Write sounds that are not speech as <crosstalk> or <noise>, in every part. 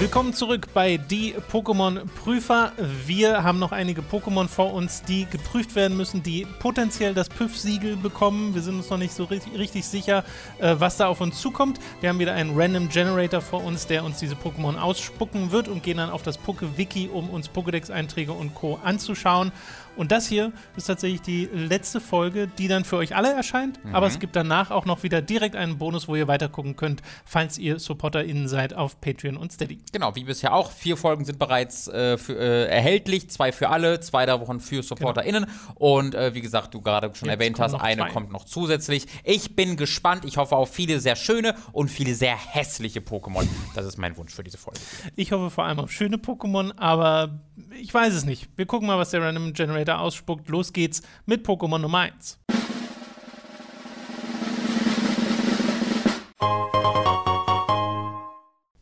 Willkommen zurück bei Die Pokémon-Prüfer. Wir haben noch einige Pokémon vor uns, die geprüft werden müssen, die potenziell das PÜV-Siegel bekommen. Wir sind uns noch nicht so richtig, richtig sicher, äh, was da auf uns zukommt. Wir haben wieder einen Random Generator vor uns, der uns diese Pokémon ausspucken wird und gehen dann auf das Poké-Wiki, um uns Pokédex-Einträge und Co. anzuschauen. Und das hier ist tatsächlich die letzte Folge, die dann für euch alle erscheint. Mhm. Aber es gibt danach auch noch wieder direkt einen Bonus, wo ihr weitergucken könnt, falls ihr SupporterInnen seid auf Patreon und Steady. Genau, wie bisher auch. Vier Folgen sind bereits äh, für, äh, erhältlich. Zwei für alle, zwei davon für SupporterInnen. Und äh, wie gesagt, du gerade schon Jetzt erwähnt hast, eine zwei. kommt noch zusätzlich. Ich bin gespannt. Ich hoffe auf viele sehr schöne und viele sehr hässliche Pokémon. Das ist mein Wunsch für diese Folge. Ich hoffe vor allem auf schöne Pokémon, aber ich weiß es nicht. Wir gucken mal, was der Random Generator ausspuckt. Los geht's mit Pokémon Nummer 1.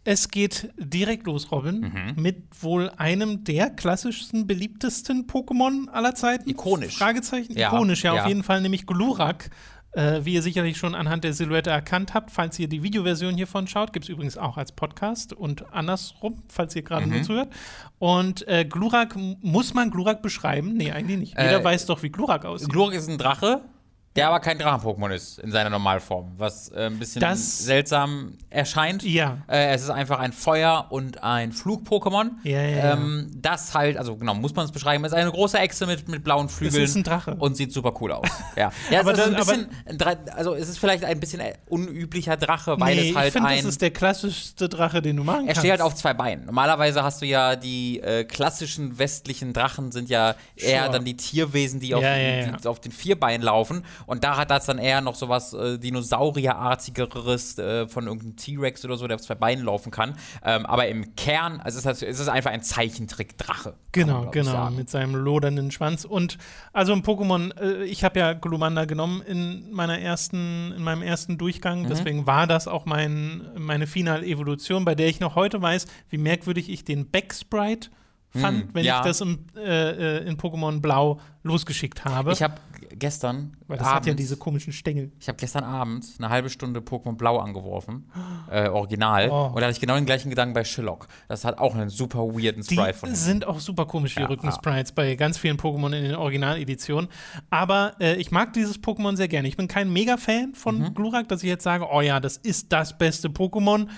Es geht direkt los, Robin, mit wohl einem der klassischsten, beliebtesten Pokémon aller Zeiten. Ikonisch. Fragezeichen. Ja, Ikonisch, ja, ja. auf jeden Fall, nämlich Glurak. Äh, wie ihr sicherlich schon anhand der Silhouette erkannt habt, falls ihr die Videoversion hiervon schaut, gibt es übrigens auch als Podcast und andersrum, falls ihr gerade Mhm. nur zuhört. Und äh, Glurak, muss man Glurak beschreiben? Nee, eigentlich nicht. Jeder Äh, weiß doch, wie Glurak aussieht. Glurak ist ein Drache, der aber kein Drachen-Pokémon ist in seiner Normalform, was äh, ein bisschen Das- seltsam erscheint. Ja. Äh, es ist einfach ein Feuer- und ein Flug-Pokémon. Ja, ja, ja. ähm, Das halt, also genau, muss man es beschreiben, ist eine große Echse mit, mit blauen Flügeln. ist ein Drache. Und sieht super cool aus. <laughs> Ja, ja Aber es ist ein das- bisschen, Dra- also es ist vielleicht ein bisschen unüblicher Drache, weil nee, es halt ich finde, ein. das ist der klassischste Drache, den du machen Er kannst. steht halt auf zwei Beinen. Normalerweise hast du ja die äh, klassischen westlichen Drachen sind ja eher Sure. dann die Tierwesen, die auf, ja. Die, auf den vier Beinen laufen. Und da hat das dann eher noch sowas äh, Dinosaurierartigeres äh, von irgendeinem T-Rex oder so, der auf zwei Beinen laufen kann. Ähm, aber im Kern, also es ist, es ist einfach ein Zeichentrick-Drache. kann man, Genau, genau, mit seinem lodernden Schwanz. Und also ein Pokémon, äh, ich habe ja Glumanda genommen in meiner ersten, in meinem ersten Mhm. Durchgang, deswegen war das auch mein, meine Final-Evolution, bei der ich noch heute weiß, wie merkwürdig ich den Backsprite fand, Hm, wenn ja. ich das im, äh, äh, in Pokémon Blau losgeschickt habe. Ich habe gestern weil das hat ja abends- diese komischen Stängel. Ich habe gestern Abend eine halbe Stunde Pokémon Blau angeworfen, <gasps> äh, original. Oh. Und da hatte ich genau den gleichen Gedanken bei Shillock. Das hat auch einen super weirden Die Sprite von ihm. sind auch super komisch, die Ja, Rückensprites bei ganz vielen Pokémon in den Originaleditionen. Aber äh, ich mag dieses Pokémon sehr gerne. Ich bin kein Mega-Fan von Mhm. Glurak, dass ich jetzt sage, oh ja, das ist das beste Pokémon.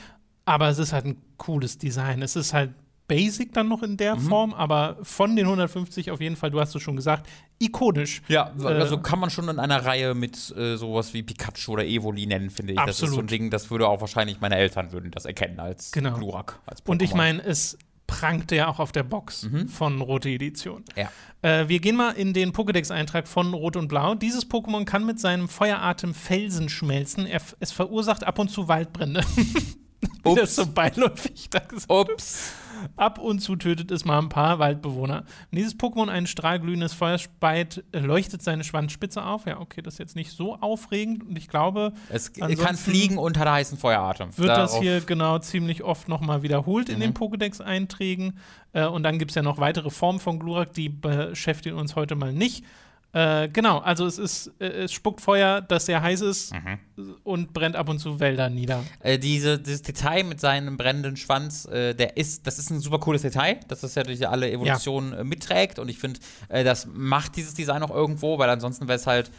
Aber es ist halt ein cooles Design. Es ist halt basic dann noch in Mhm. der Form, aber von den 150 auf jeden Fall, du hast es schon gesagt, ikonisch. Ja, also Äh, kann man schon in einer Reihe mit äh, sowas wie Pikachu oder Evoli nennen, finde ich. Das ist so ein Absolut. Ding, das würde auch wahrscheinlich meine Eltern würden das erkennen als Genau. Glurak. Als Und ich meine, es prangte ja auch auf der Box von Rote Edition. Ja. Äh, wir gehen mal in den Pokédex-Eintrag von Rot und Blau. Dieses Pokémon kann mit seinem Feueratem Felsen schmelzen. Er, es verursacht ab und zu Waldbrände. <laughs> Wie das so beiläufig da gesagt Ups. Ab und zu tötet es mal ein paar Waldbewohner. Wenn dieses Pokémon ein strahlglühendes Feuer speit, leuchtet seine Schwanzspitze auf. Ja, okay, das ist jetzt nicht so aufregend. Und ich glaube, Es kann fliegen und hat heißen Feueratem. wird das Darauf- hier genau ziemlich oft nochmal wiederholt in Mhm. den Pokédex-Einträgen. Äh, und dann gibt es ja noch weitere Formen von Glurak, die beschäftigen uns heute mal nicht. Äh, genau, also es ist, äh, es spuckt Feuer, das sehr heiß ist Mhm. und brennt ab und zu Wälder nieder. Äh, diese, dieses Detail mit seinem brennenden Schwanz, äh, der ist, das ist ein super cooles Detail, dass das ja durch alle Evolutionen äh, mitträgt. Und ich finde, äh, das macht dieses Design auch irgendwo, weil ansonsten wäre es halt,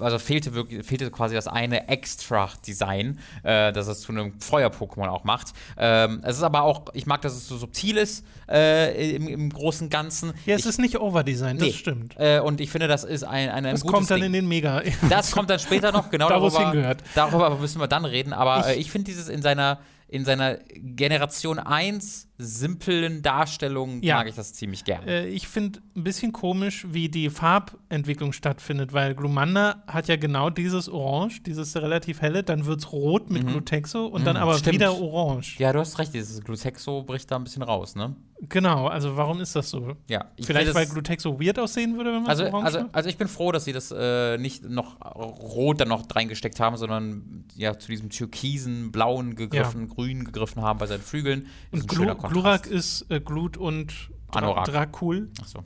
also fehlte wirklich, fehlte quasi das eine Extra-Design, äh, das es zu einem Feuer-Pokémon auch macht. Ähm, es ist aber auch, ich mag, dass es so subtil ist äh, im, im großen Ganzen. Ja, es ich, ist nicht Overdesign, das Nee. stimmt. Äh, und ich finde, das ist ein, ein, ein Das kommt dann Ding. in den Mega. <laughs> Das kommt dann später noch, genau <laughs> Da, wo es hingehört. darüber müssen wir dann reden. Aber Ich- ich finde dieses in seiner, in seiner Generation 1 simplen Darstellung Ja. mag ich das ziemlich gerne. Äh, ich finde ein bisschen komisch, wie die Farbentwicklung stattfindet, weil Glumanda hat ja genau dieses Orange, dieses relativ helle, dann wird es rot mit Glutexo und dann Mhm, aber stimmt. wieder Orange. ja, du hast recht, dieses Glutexo bricht da ein bisschen raus, ne? Genau, also warum ist das so? Ja. ich Vielleicht, weil Glutexo weird aussehen würde, wenn man also, es orange also, macht? also ich bin froh, dass sie das äh, nicht noch rot dann noch reingesteckt haben, sondern ja zu diesem türkisen, blauen gegriffen, grün gegriffen haben bei seinen Flügeln. Und ist ein Glu Glurak ist äh, Glut und Dra Anorak. Dracul, Ach so.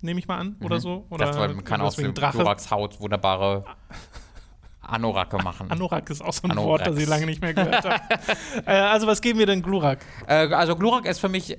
nehme ich mal an, oder so. Ich Oder dachte, man kann aus dem Drache. Gluraks Haut wunderbare <laughs> Anorake machen. Anorak ist auch so ein Anorax. Wort, das ich lange nicht mehr gehört habe. <laughs> äh, also, was geben wir denn Glurak? Äh, also, Glurak ist für mich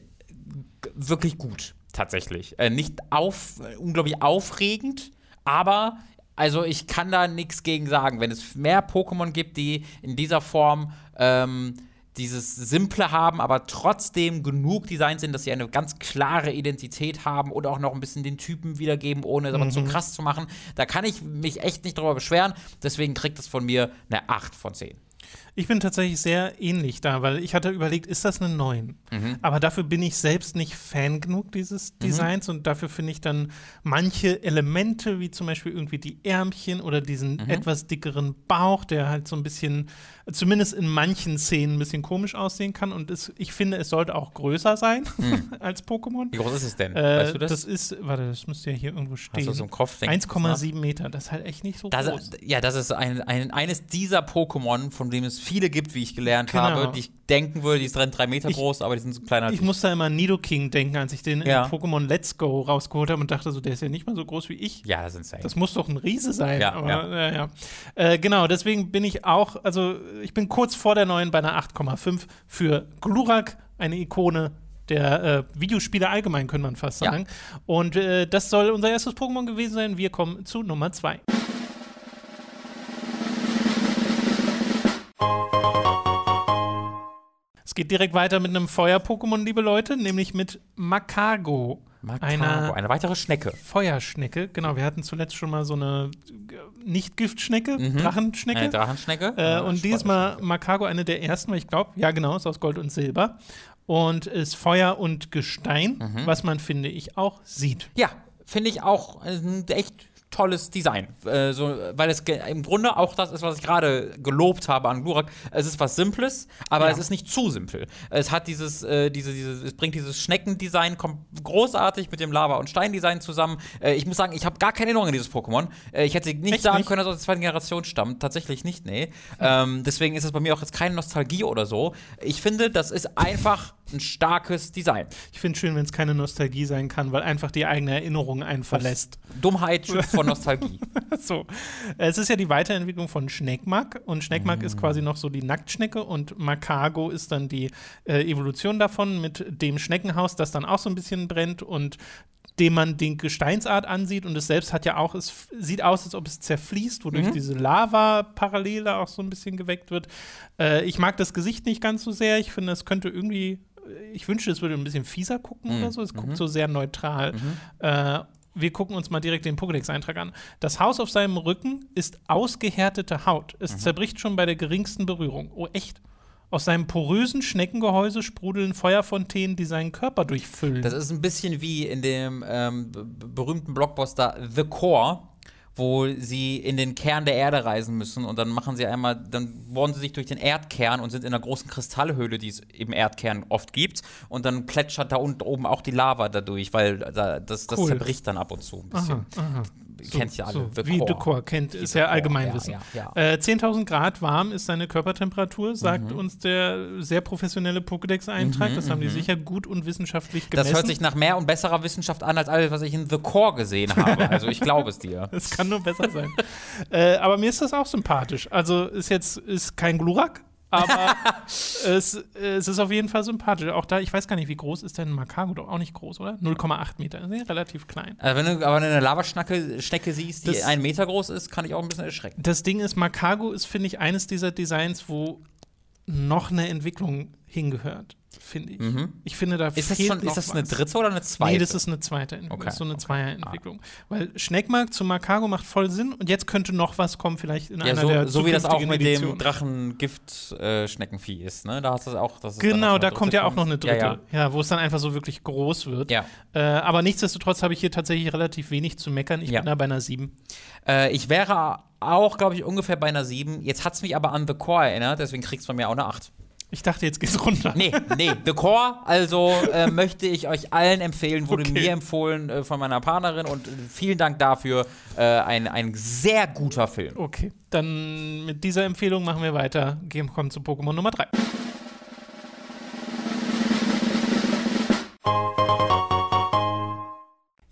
wirklich gut, tatsächlich. Äh, nicht auf, unglaublich aufregend, aber also ich kann da nichts gegen sagen. Wenn es mehr Pokémon gibt, die in dieser Form ähm, dieses Simple haben, aber trotzdem genug Design sind, dass sie eine ganz klare Identität haben und auch noch ein bisschen den Typen wiedergeben, ohne es aber zu mhm. krass zu machen. Da kann ich mich echt nicht drüber beschweren. Deswegen kriegt es von mir eine 8 von 10. Ich bin tatsächlich sehr ähnlich da, weil ich hatte überlegt, ist das eine 9? Mhm. Aber dafür bin ich selbst nicht Fan genug dieses mhm. Designs mhm. und dafür finde ich dann manche Elemente, wie zum Beispiel irgendwie die Ärmchen oder diesen mhm. etwas dickeren Bauch, der halt so ein bisschen, zumindest in manchen Szenen ein bisschen komisch aussehen kann. Und es, ich finde, es sollte auch größer sein mhm. <laughs> als Pokémon. Wie groß ist es denn? Äh, weißt du das? Das ist, warte, das müsste ja hier irgendwo stehen. Hast du so Kopf? 1,7 Meter, das ist halt echt nicht so das, groß. Ja, das ist ein, ein, eines dieser Pokémon, von dem es viele gibt, wie ich gelernt genau. habe, die ich denken würde, die sind drei Meter ich, groß, aber die sind so kleiner. Ich musste immer an Nidoking denken, als ich den ja. in Pokémon Let's Go rausgeholt habe und dachte so, der ist ja nicht mal so groß wie ich. Ja, das ist insane. Das muss doch ein Riese sein. Ja, aber, ja. ja äh, genau, deswegen bin ich auch, also ich bin kurz vor der neuen bei einer 8,5 für Glurak, eine Ikone der äh, Videospiele allgemein, könnte man fast sagen. Und äh, das soll unser erstes Pokémon gewesen sein. Wir kommen zu Nummer 2. Es geht direkt weiter mit einem Feuer-Pokémon, liebe Leute, nämlich mit Makago. Makago, eine, weitere Schnecke. Feuerschnecke, genau. Wir hatten zuletzt schon mal so eine Nicht-Giftschnecke, mhm. Drachenschnecke. Eine Drachenschnecke. Äh, und dieses Mal Makago, eine der ersten, weil ich glaube, ja genau, ist aus Gold und Silber. Und ist Feuer und Gestein, mhm. was man, finde ich, auch sieht. Ja, finde ich auch äh, echt tolles Design. Äh, so, weil es im Grunde auch das ist, was ich gerade gelobt habe an Glurak. Es ist was Simples, aber ja. es ist nicht zu simpel. Es hat dieses, äh, diese, dieses, es bringt dieses Schneckendesign großartig mit dem Lava- und Steindesign zusammen. Äh, ich muss sagen, ich habe gar keine Erinnerung an dieses Pokémon. Äh, ich hätte nicht Echt sagen nicht? können, dass es aus der zweiten Generation stammt. Tatsächlich nicht, nee. Ähm, deswegen ist es bei mir auch jetzt keine Nostalgie oder so. Ich finde, das ist einfach ein starkes Design. Ich finde es schön, wenn es keine Nostalgie sein kann, weil einfach die eigene Erinnerung einen verlässt. Dummheit <laughs> schützt vor Nostalgie. <laughs> so. Es ist ja die Weiterentwicklung von Schneckmark und Schneckmark mm. ist quasi noch so die Nacktschnecke und Makago ist dann die äh, Evolution davon mit dem Schneckenhaus, das dann auch so ein bisschen brennt und dem man den Gesteinsart ansieht und es selbst hat ja auch, es sieht aus, als ob es zerfließt, wodurch mhm. diese Lava-Parallele auch so ein bisschen geweckt wird. Äh, ich mag das Gesicht nicht ganz so sehr. Ich finde, es könnte irgendwie ich wünschte, es würde ein bisschen fieser gucken mhm. oder so. Es guckt mhm. so sehr neutral. Mhm. Äh, wir gucken uns mal direkt den Pokédex-Eintrag an. Das Haus auf seinem Rücken ist ausgehärtete Haut. Es mhm. zerbricht schon bei der geringsten Berührung. Oh, echt? Aus seinem porösen Schneckengehäuse sprudeln Feuerfontänen, die seinen Körper durchfüllen. Das ist ein bisschen wie in dem ähm, berühmten Blockbuster The Core wo sie in den Kern der Erde reisen müssen und dann machen sie einmal, dann bohren sie sich durch den Erdkern und sind in einer großen Kristallhöhle, die es im Erdkern oft gibt und dann plätschert da unten oben auch die Lava dadurch, weil da, das, das cool. zerbricht dann ab und zu ein bisschen. Aha, aha. So, kennt ja alle. So, wie Decor kennt, ist ja Allgemeinwissen. Ja, ja, ja. äh, 10.000 Grad warm ist seine Körpertemperatur, sagt mhm. uns der sehr professionelle Pokédex-Eintrag. Mhm, das haben die mhm. sicher gut und wissenschaftlich gemessen. Das hört sich nach mehr und besserer Wissenschaft an, als alles, was ich in The Core gesehen habe. <laughs> Also ich glaube es dir. Das kann nur besser sein. äh, aber mir ist das auch sympathisch. Also ist jetzt ist kein Glurak, aber es, es, ist auf jeden Fall sympathisch. Auch da, ich weiß gar nicht, wie groß ist denn Makago? Doch auch nicht groß, oder? 0,8 Meter. Also relativ klein. Also wenn du aber eine Lavaschnecke siehst, die das, einen Meter groß ist, kann ich auch ein bisschen erschrecken. Das Ding ist, Makago ist, finde ich, eines dieser Designs, wo noch eine Entwicklung hingehört finde ich. Mhm. Ich finde, da ist das schon, Ist das eine dritte oder eine zweite? Nee, das ist eine zweite Entwicklung. Okay. Das ist so eine okay. Zweierentwicklung. Ah. Weil Schneckmark zu Makago macht voll Sinn und jetzt könnte noch was kommen, vielleicht in ja, einer so, der So wie das auch mit Edition. dem Drachengift-Schneckenvieh äh, ist, ne? Da hast du auch. Das genau, da kommt ja auch noch eine dritte. Ja, ja. ja, wo es dann einfach so wirklich groß wird. Ja. Äh, aber nichtsdestotrotz habe ich hier tatsächlich relativ wenig zu meckern. Ich bin da bei einer 7. Äh, ich wäre auch, glaube ich, ungefähr bei einer 7. Jetzt hat es mich aber an The Core erinnert, deswegen kriegst du von mir auch eine 8. Ich dachte, jetzt geht's runter. Nee, nee, The Core, also äh, <laughs> möchte ich euch allen empfehlen, wurde okay. mir empfohlen äh, von meiner Partnerin und äh, vielen Dank dafür. Äh, ein, ein sehr guter Film. Okay, dann mit dieser Empfehlung machen wir weiter. Gehen kommen zu Pokémon Nummer 3.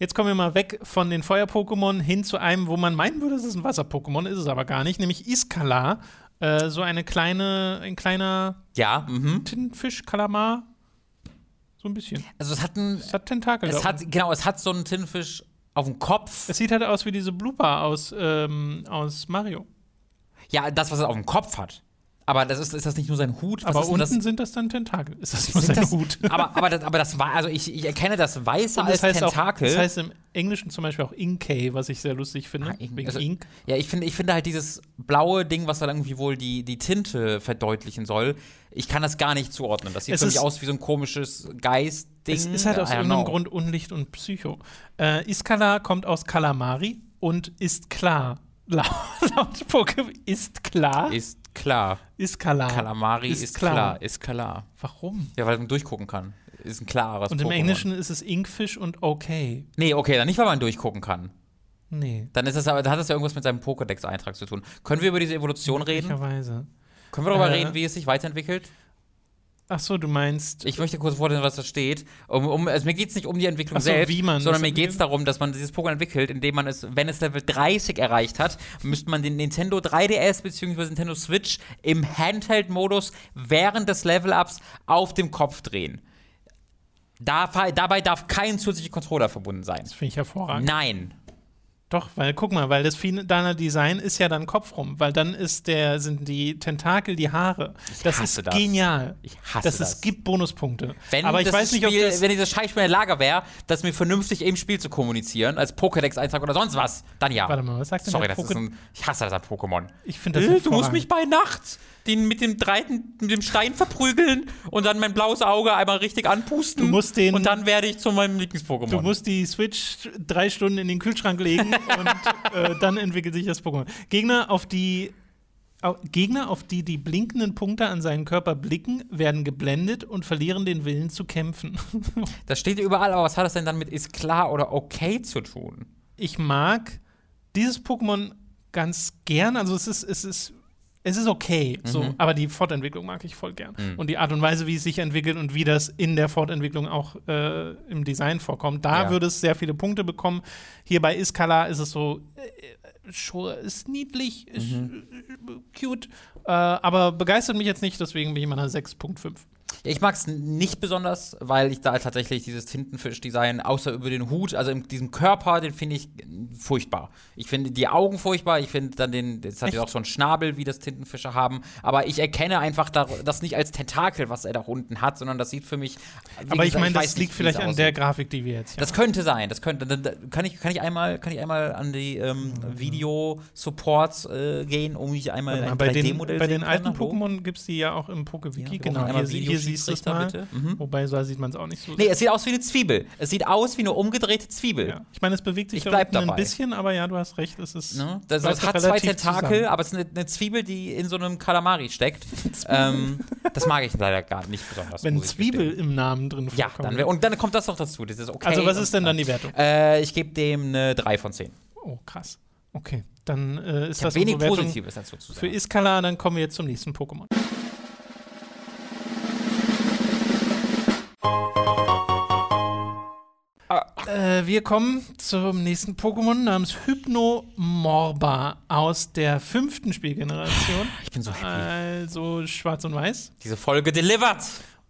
Jetzt kommen wir mal weg von den Feuer-Pokémon hin zu einem, wo man meinen würde, es ist ein Wasser-Pokémon, ist es aber gar nicht, nämlich Iskala. Äh, so eine kleine, ein kleiner Ja, mhm. Tintenfisch, Kalamar. So ein bisschen. Also es hat ein. Es hat Tentakel. Es hat, genau, es hat so einen Tintenfisch auf dem Kopf. Es sieht halt aus wie diese Blooper aus, ähm, aus Mario. Ja, das, was er auf dem Kopf hat. Aber das ist, ist das nicht nur sein Hut? Was Aber unten das? sind das dann Tentakel. Ist das nur Sind sein das, Hut? Aber, <laughs> aber, das, aber das war, also ich, ich erkenne das Weiße Und als das heißt, auch, Tentakel. das heißt im Englischen zum Beispiel auch Inkay, was ich sehr lustig finde. Ah, Ink- wegen also- Ink. ja, ich finde, ich finde halt dieses blaue Ding, was dann irgendwie wohl die, die Tinte verdeutlichen soll, ich kann das gar nicht zuordnen. Das sieht Es für mich aus wie so ein komisches Geistding. Es ist halt aus irgendeinem. Grund Unlicht und Psycho. Äh, Iskala kommt aus Kalamari und ist klar. <laughs> Laut, laut Pokémon ist klar. Ist klar. Iskala. Kalamari ist, klar. Ist klar. Warum? Ja, weil man durchgucken kann. Ist ein klares Und im Pokémon. Englischen ist es Inkfish und okay. Nee, okay, dann nicht, weil man durchgucken kann. Nee. Dann ist es aber, dann hat das ja irgendwas mit seinem Pokédex-Eintrag zu tun. Können wir über diese Evolution reden? Möglicherweise. Können wir darüber Äh, reden, wie es sich weiterentwickelt? Ach so, du meinst. Ich möchte kurz vorlesen, was da steht. Um, um, also mir geht es nicht um die Entwicklung so, selbst, sondern mir geht es darum, dass man dieses Pokémon entwickelt, indem man es, wenn es Level 30 erreicht hat, müsste man den Nintendo 3DS bzw. Nintendo Switch im Handheld-Modus während des Level-Ups auf dem Kopf drehen. Da, dabei darf kein zusätzlicher Controller verbunden sein. das finde ich hervorragend. Nein. Doch, weil guck mal, weil das finale Design ist ja dann Kopf rum, weil dann ist der, sind die Tentakel die Haare. Das hasse ist das. genial. Ich hasse das. das. Es gibt Bonuspunkte. Wenn Aber ich das weiß nicht, ob Spiel, das. wenn dieses Scheißspiel in der Lage wäre, das mir vernünftig im Spiel zu kommunizieren, als Pokédex-Eintrag oder sonst was, dann ja. Warte mal, was sagt denn Sorry, das ist ein. Ich hasse das an Pokémon. Ich finde das Äh, du musst mich bei Nacht den mit dem Dreiten, mit dem Stein verprügeln und dann mein blaues Auge einmal richtig anpusten. Du musst den- und dann werde ich zu meinem Lieblings-Pokémon. Du musst die Switch drei Stunden in den Kühlschrank legen <laughs> und äh, dann entwickelt sich das Pokémon. Gegner, auf die Gegner, auf die die blinkenden Punkte an seinen Körper blicken, werden geblendet und verlieren den Willen zu kämpfen. <laughs> das steht überall, aber was hat das denn dann mit ist klar oder okay zu tun? ich mag dieses Pokémon ganz gern. Also es ist, es ist, es ist okay, so, Mhm. aber die Fortentwicklung mag ich voll gern. Und die Art und Weise, wie es sich entwickelt und wie das in der Fortentwicklung auch äh, im Design vorkommt, da Ja. würde es sehr viele Punkte bekommen. Hier bei Iskala ist es so, äh, schon, ist niedlich, ist Mhm. äh, cute, äh, aber begeistert mich jetzt nicht, deswegen bin ich immer einer 6.5. Ja, ich mag es nicht besonders, weil ich da tatsächlich dieses Tintenfisch-Design, außer über den Hut, also in diesem Körper, den finde ich furchtbar. Ich finde die Augen furchtbar, ich finde dann den, das hat ja auch so einen Schnabel, wie das Tintenfische haben, aber ich erkenne einfach da, das nicht als Tentakel, was er da unten hat, sondern das sieht für mich. wie Aber ich meine, das nicht, liegt wie vielleicht an der. Grafik, die wir jetzt hier Das könnte sein, das könnte. Dann, dann kann, ich, kann, ich einmal, kann ich einmal an die ähm, Video-Supports äh, gehen, um mich einmal mal, ein bei den, 3D-Modell bei den alten? Pokémon gibt es die ja auch im Ja, Pokewiki. wir genau, hier, hier siehst du es mal. bitte. Mhm. Wobei, so sieht man es auch nicht so. Nee, es sieht aus wie eine Zwiebel. Es sieht aus wie eine umgedrehte Zwiebel. ja. Ich meine, es bewegt sich Ich da unten ein dabei. bisschen, aber ja, du hast recht. Es ist. Ne? Das, das hat zwei Tentakel, zusammen. aber es ist eine, eine Zwiebel, die in so einem Kalamari steckt. <laughs> ähm, das mag ich leider gar nicht besonders. Wenn Zwiebel gestehen. im Namen drin Ja, vorkommt. dann wär, und dann kommt das noch dazu. Das ist okay. also, was ist denn dann die Wertung? Äh, ich gebe dem eine 3 von 10. Oh, krass. Okay, dann äh, ist Ich das wenig Positives dazu zu für sagen. Iskala. Dann kommen wir jetzt zum nächsten Pokémon. Äh, wir kommen zum nächsten Pokémon namens Hypnomorba aus der fünften Spielgeneration. Ich bin so happy. Also schwarz und weiß. Diese Folge delivered.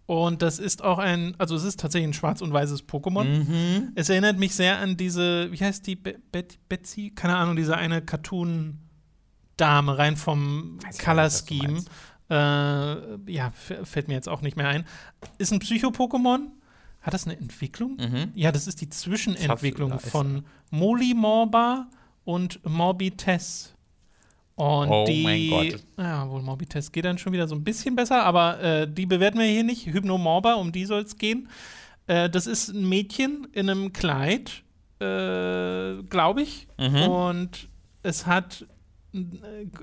Und das ist auch ein, also es ist tatsächlich ein schwarz und weißes Pokémon. Mhm. Es erinnert mich sehr an diese, wie heißt die, Be Bet Betsy? Keine Ahnung, diese eine Cartoon-Dame, rein vom Weiß du. Äh, ja, fällt mir jetzt auch nicht mehr ein. Ist ein Psycho-Pokémon. Hat das eine Entwicklung? Mhm. Ja, das ist die Zwischenentwicklung ist- von Molimorba und Morbitess. Und Oh die, mein Gott. ja, wohl Morbitess geht dann schon wieder so ein bisschen besser, aber äh, die bewerten wir hier nicht. Hypnomorba, um die soll es gehen. Äh, das ist ein Mädchen in einem Kleid, äh, glaube ich. Mhm. Und es hat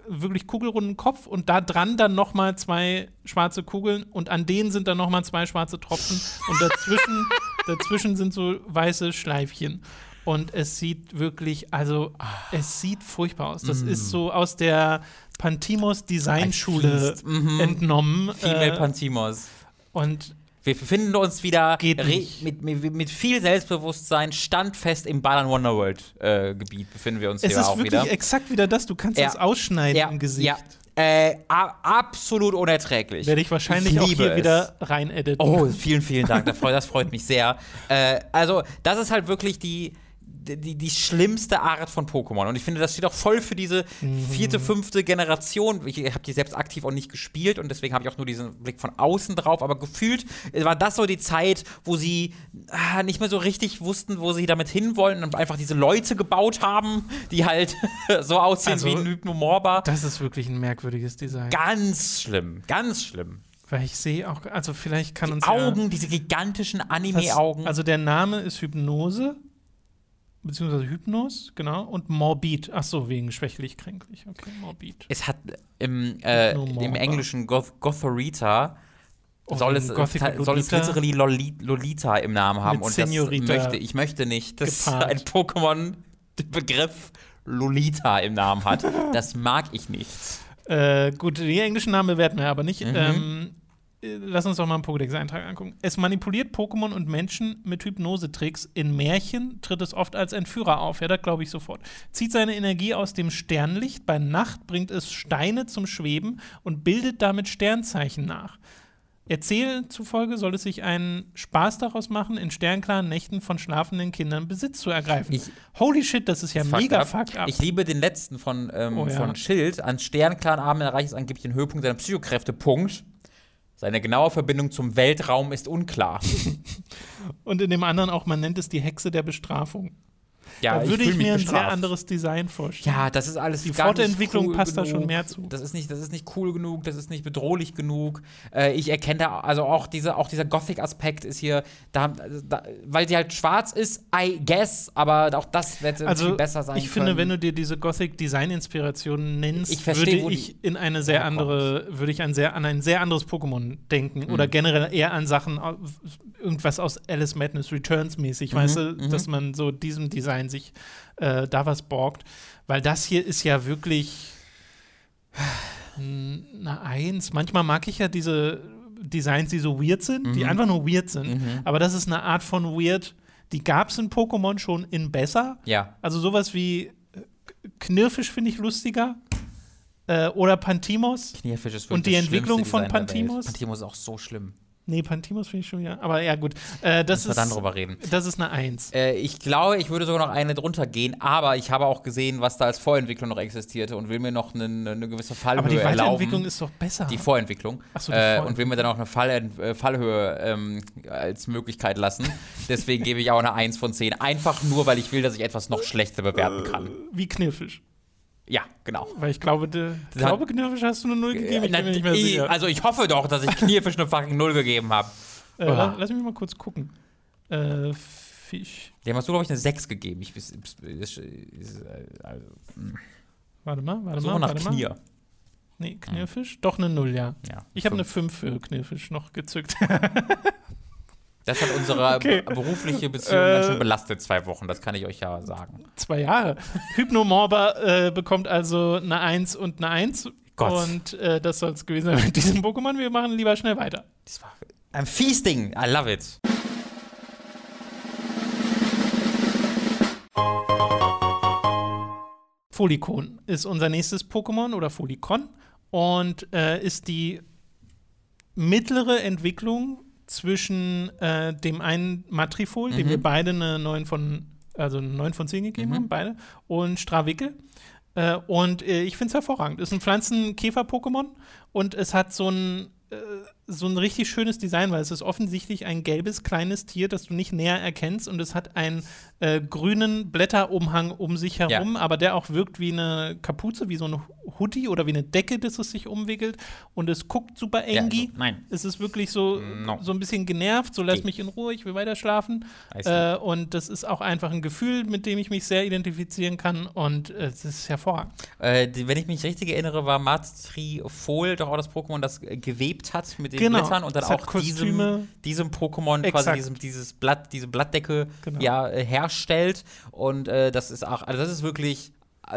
wirklich kugelrunden Kopf und da dran dann noch mal zwei schwarze Kugeln und an denen sind dann noch mal zwei schwarze Tropfen und dazwischen, <laughs> dazwischen sind so weiße Schleifchen. Und es sieht wirklich, also es sieht furchtbar aus. Das ist so aus der Pantimos Designschule. Mhm. entnommen. Female äh, Pantimos. und Wir befinden uns wieder mit, mit, mit viel Selbstbewusstsein, standfest im Balan Wonderworld-Gebiet befinden wir uns Es hier ist auch wirklich wieder. exakt wieder das. Du kannst Ja. das ausschneiden ja, im Gesicht. ja. Äh, absolut unerträglich. Werde ich wahrscheinlich Ich auch hier es. wieder rein editen. Oh, vielen, vielen Dank. Das freut, das freut mich sehr. Äh, also, das ist halt wirklich die, die, die schlimmste Art von Pokémon. Und ich finde, das steht auch voll für diese vierte, fünfte Generation. Ich habe die selbst aktiv auch nicht gespielt und deswegen habe ich auch nur diesen Blick von außen drauf. Aber gefühlt war das so die Zeit, wo sie ah, nicht mehr so richtig wussten, wo sie damit hinwollen und einfach diese Leute gebaut haben, die halt <laughs> so aussehen Also, wie ein Hypnomorba. Das ist wirklich ein merkwürdiges Design. Ganz schlimm, ganz schlimm. Weil ich sehe auch, also vielleicht kann uns Augen, diese gigantischen ja, Anime-Augen. Also der Name ist Hypnose, beziehungsweise Hypnos, genau, und Morbid. Ach so, wegen schwächlich, kränklich. Okay, Morbid. Es hat im, äh, im englischen Goth Gothorita Oh, soll es, soll es Lolita literally Loli Lolita im Namen haben. Mit und das Senorita möchte, ich möchte nicht, dass gepaart. ein Pokémon den Begriff Lolita im Namen hat. <laughs> Das mag ich nicht. Äh, gut, die englischen Namen bewerten wir aber nicht. Mhm. Ähm, äh, lass uns doch mal einen Pokédex-Eintrag angucken. Es manipuliert Pokémon und Menschen mit Hypnosetricks. In Märchen tritt es oft als Entführer auf. Ja, das glaube ich sofort. Zieht seine Energie aus dem Sternlicht. Bei Nacht bringt es Steine zum Schweben und bildet damit Sternzeichen nach. Erzählen zufolge soll es sich einen Spaß daraus machen, in sternklaren Nächten von schlafenden Kindern Besitz zu ergreifen. Ich- Holy shit, das ist ja Fuck mega up. fuck up. Ich liebe den letzten von, ähm, Oh ja. von Schild. An sternklaren Armen erreicht es angeblich den Höhepunkt seiner Psychokräfte. Punkt. Seine genaue Verbindung zum Weltraum ist unklar. <laughs> Und in dem anderen auch, man nennt es die Hexe der Bestrafung. Ja, da würde ich, mich mir ein sehr anderes Design vorstellen. Ja, das ist alles Die Fortentwicklung cool passt da genug. schon mehr zu. Das ist nicht, das ist nicht cool genug, das ist nicht bedrohlich genug. Äh, ich erkenne da, also auch, diese, auch dieser Gothic-Aspekt ist hier, da, da, weil sie halt schwarz ist, I guess, aber auch das hätte Also, viel besser sein ich können. finde, wenn du dir diese Gothic-Design-Inspiration nennst, Ich versteh, würde ich in eine sehr andere, würde ich ein sehr, an ein sehr anderes Pokémon denken. Mhm. Oder generell eher an Sachen, irgendwas aus Alice Madness Returns mäßig, Mhm, weißt du, mhm. dass man so diesem Design sich äh, da was borgt. Weil das hier ist ja wirklich mm, eine Eins. Manchmal mag ich ja diese Designs, die so weird sind, die Mhm. einfach nur weird sind. Mhm. Aber das ist eine Art von weird, die gab es in Pokémon schon in besser. Ja. Also sowas wie äh, Knirfisch finde ich lustiger. Äh, oder Pantimos. Knierfisch ist Und wirklich die das Entwicklung von. Pantimos? Pantimos ist auch so schlimm. Nee, Pantimos finde ich schon wieder. Aber ja, gut. Äh, das, Müssen wir ist, dann drüber reden. das ist eine Eins. Äh, ich glaube, ich würde sogar noch eine drunter gehen, aber ich habe auch gesehen, was da als Vorentwicklung noch existierte und will mir noch eine, eine gewisse Fallhöhe Aber die Weiterentwicklung erlauben. ist doch besser. Die Vorentwicklung. Ach so, die äh, Vorentwicklung. und will mir dann auch eine Fall, äh, Fallhöhe ähm, als Möglichkeit lassen. Deswegen gebe ich auch eine 1 von 10. Einfach nur, weil ich will, dass ich etwas noch schlechter bewerten kann. Wie Knirfisch. Ja, genau. Weil ich glaube, de, ich Das glaube Knirfisch hast du eine Null gegeben. Ich Äh, bin mir nicht mehr ich- sicher. also ich hoffe doch, dass ich Knierfisch eine fucking 0 gegeben habe. äh, la- lass mich mal kurz gucken. Äh, Fisch. Dem hast du, glaube ich, eine 6 gegeben. Ich, ist, äh, also, Warte mal, warte suche mal. nach Warte Knier. mal. Nee, Knirfisch? Doch eine Null, ja. Ja, Ich habe eine fünf. 5 für Knirfisch noch gezückt. <laughs> Das hat unsere <laughs> Okay. be- berufliche Beziehung Äh, schön belastet, zwei Wochen. Das kann ich euch ja sagen. Zwei Jahre. Hypnomorba äh, bekommt also eine 1 und eine 1. Gott. Und äh, das soll es gewesen sein mit diesem Pokémon. Wir machen lieber schnell weiter. Das war ein Feasting. I love it. Folikon ist unser nächstes Pokémon oder Folikon und äh, ist die mittlere Entwicklung zwischen äh, dem einen Matrifol, dem Mhm. wir beide eine 9 von, also eine 9 von 10 gegeben Mhm. haben, beide, und Strawickel. Äh, und äh, ich finde es hervorragend. Ist ein Pflanzen-Käfer-Pokémon und es hat so ein, äh, so ein richtig schönes Design, weil es ist offensichtlich ein gelbes kleines Tier, das du nicht näher erkennst und es hat einen äh, grünen Blätterumhang um sich herum, aber der auch wirkt wie eine Kapuze, wie so ein Hoodie oder wie eine Decke, das es sich umwickelt und es guckt super Ja, engi. also, nein. Es ist wirklich so, No. so ein bisschen genervt, so lass Geh. mich in Ruhe, ich will weiter schlafen. Äh, und das ist auch einfach ein Gefühl, mit dem ich mich sehr identifizieren kann und äh, es ist hervorragend. Äh, wenn ich mich richtig erinnere, war Matrifol doch auch das Pokémon, das gewebt hat mit den Genau. Blättern und dann auch diesem, Kostüme. diesem Pokémon quasi Exakt. diesem, dieses Blatt, diese Blattdecke Genau. ja, äh, herstellt. Und äh, das ist auch, also das ist wirklich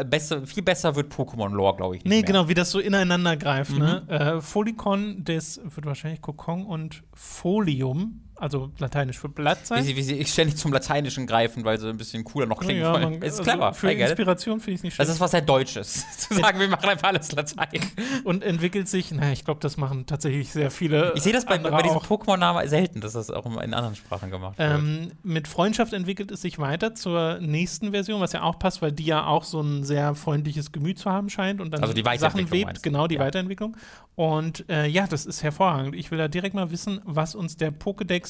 besser, viel besser wird Pokémon-Lore, glaube ich. Nicht nee, mehr. genau, wie das so ineinander greift. Ne? Mhm. Ne? Äh, Folicon, das wird wahrscheinlich Kokon und Folium also lateinisch für Blatt sein. Wie sie, wie sie <laughs> ständig zum Lateinischen greifen, weil sie ein bisschen cooler noch klingen ja, wollen. Man, ist also clever. Für I Inspiration finde ich es nicht schlecht. Das ist was sehr Deutsches, <laughs> zu sagen, wir machen einfach alles Latein. Und entwickelt sich, naja, ich glaube, das machen tatsächlich sehr viele. Ich sehe das bei, bei diesem Pokémon-Namen selten, dass das auch in anderen Sprachen gemacht wird. Ähm, mit Freundschaft entwickelt es sich weiter zur nächsten Version, was ja auch passt, weil die ja auch so ein sehr freundliches Gemüt zu haben scheint und dann also die Sachen webt. Genau, die ja. Weiterentwicklung. Und äh, ja, das ist hervorragend. Ich will da direkt mal wissen, was uns der Pokédex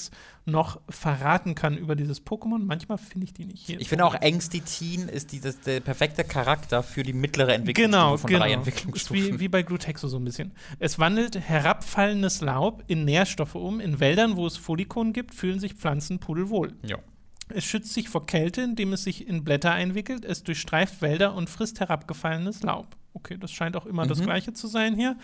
noch verraten kann über dieses Pokémon. Manchmal finde ich die nicht hier. Ich finde auch Engstitin ist dieses, der perfekte Charakter für die mittlere Entwicklung genau, von genau. drei Entwicklungsstufen. Wie, wie bei Glutexo so ein bisschen. Es wandelt herabfallendes Laub in Nährstoffe um. In Wäldern, wo es Folikon gibt, fühlen sich Pflanzen pudelwohl. Ja. Es schützt sich vor Kälte, indem es sich in Blätter einwickelt. Es durchstreift Wälder und frisst herabgefallenes Laub. Okay, das scheint auch immer mhm. das Gleiche zu sein hier.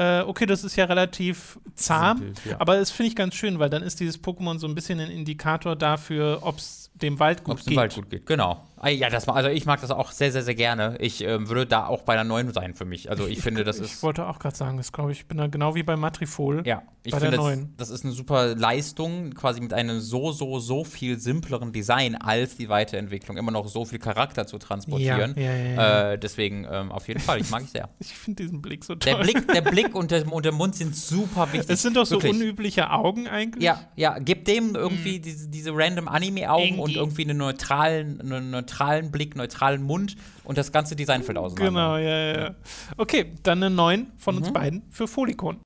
Äh, okay, das ist ja relativ zahm, Simpel, ja. aber das finde ich ganz schön, weil dann ist dieses Pokémon so ein bisschen ein Indikator dafür, ob es dem Wald gut Ob's geht. Dem Wald gut geht, genau. Ja, das, also ich mag das auch sehr, sehr, sehr gerne. Ich äh, würde da auch bei einer 9 sein für mich. Also ich, ich <laughs> finde, das ich ist. Ich wollte auch gerade sagen, das glaube ich, ich bin da genau wie bei Matrifol. Ja, ich finde, das, das, ist eine super Leistung, quasi mit einem so, so, so viel simpleren Design als die Weiterentwicklung immer noch so viel Charakter zu transportieren. Ja, ja, ja, äh, deswegen ähm, auf jeden Fall, ich mag <laughs> ich sehr. ich finde diesen Blick so toll. Der Blick, der <laughs> Blick und, der, und der Mund sind super wichtig. Es sind doch so Wirklich. unübliche Augen eigentlich. Ja, ja, gib dem irgendwie hm. diese, diese random Anime-Augen und irgendwie einen neutralen, einen neutralen Blick, neutralen Mund und das ganze Designfeld auseinander. Genau, ja, ja. Okay, dann eine 9 von mhm. uns beiden für Folikon.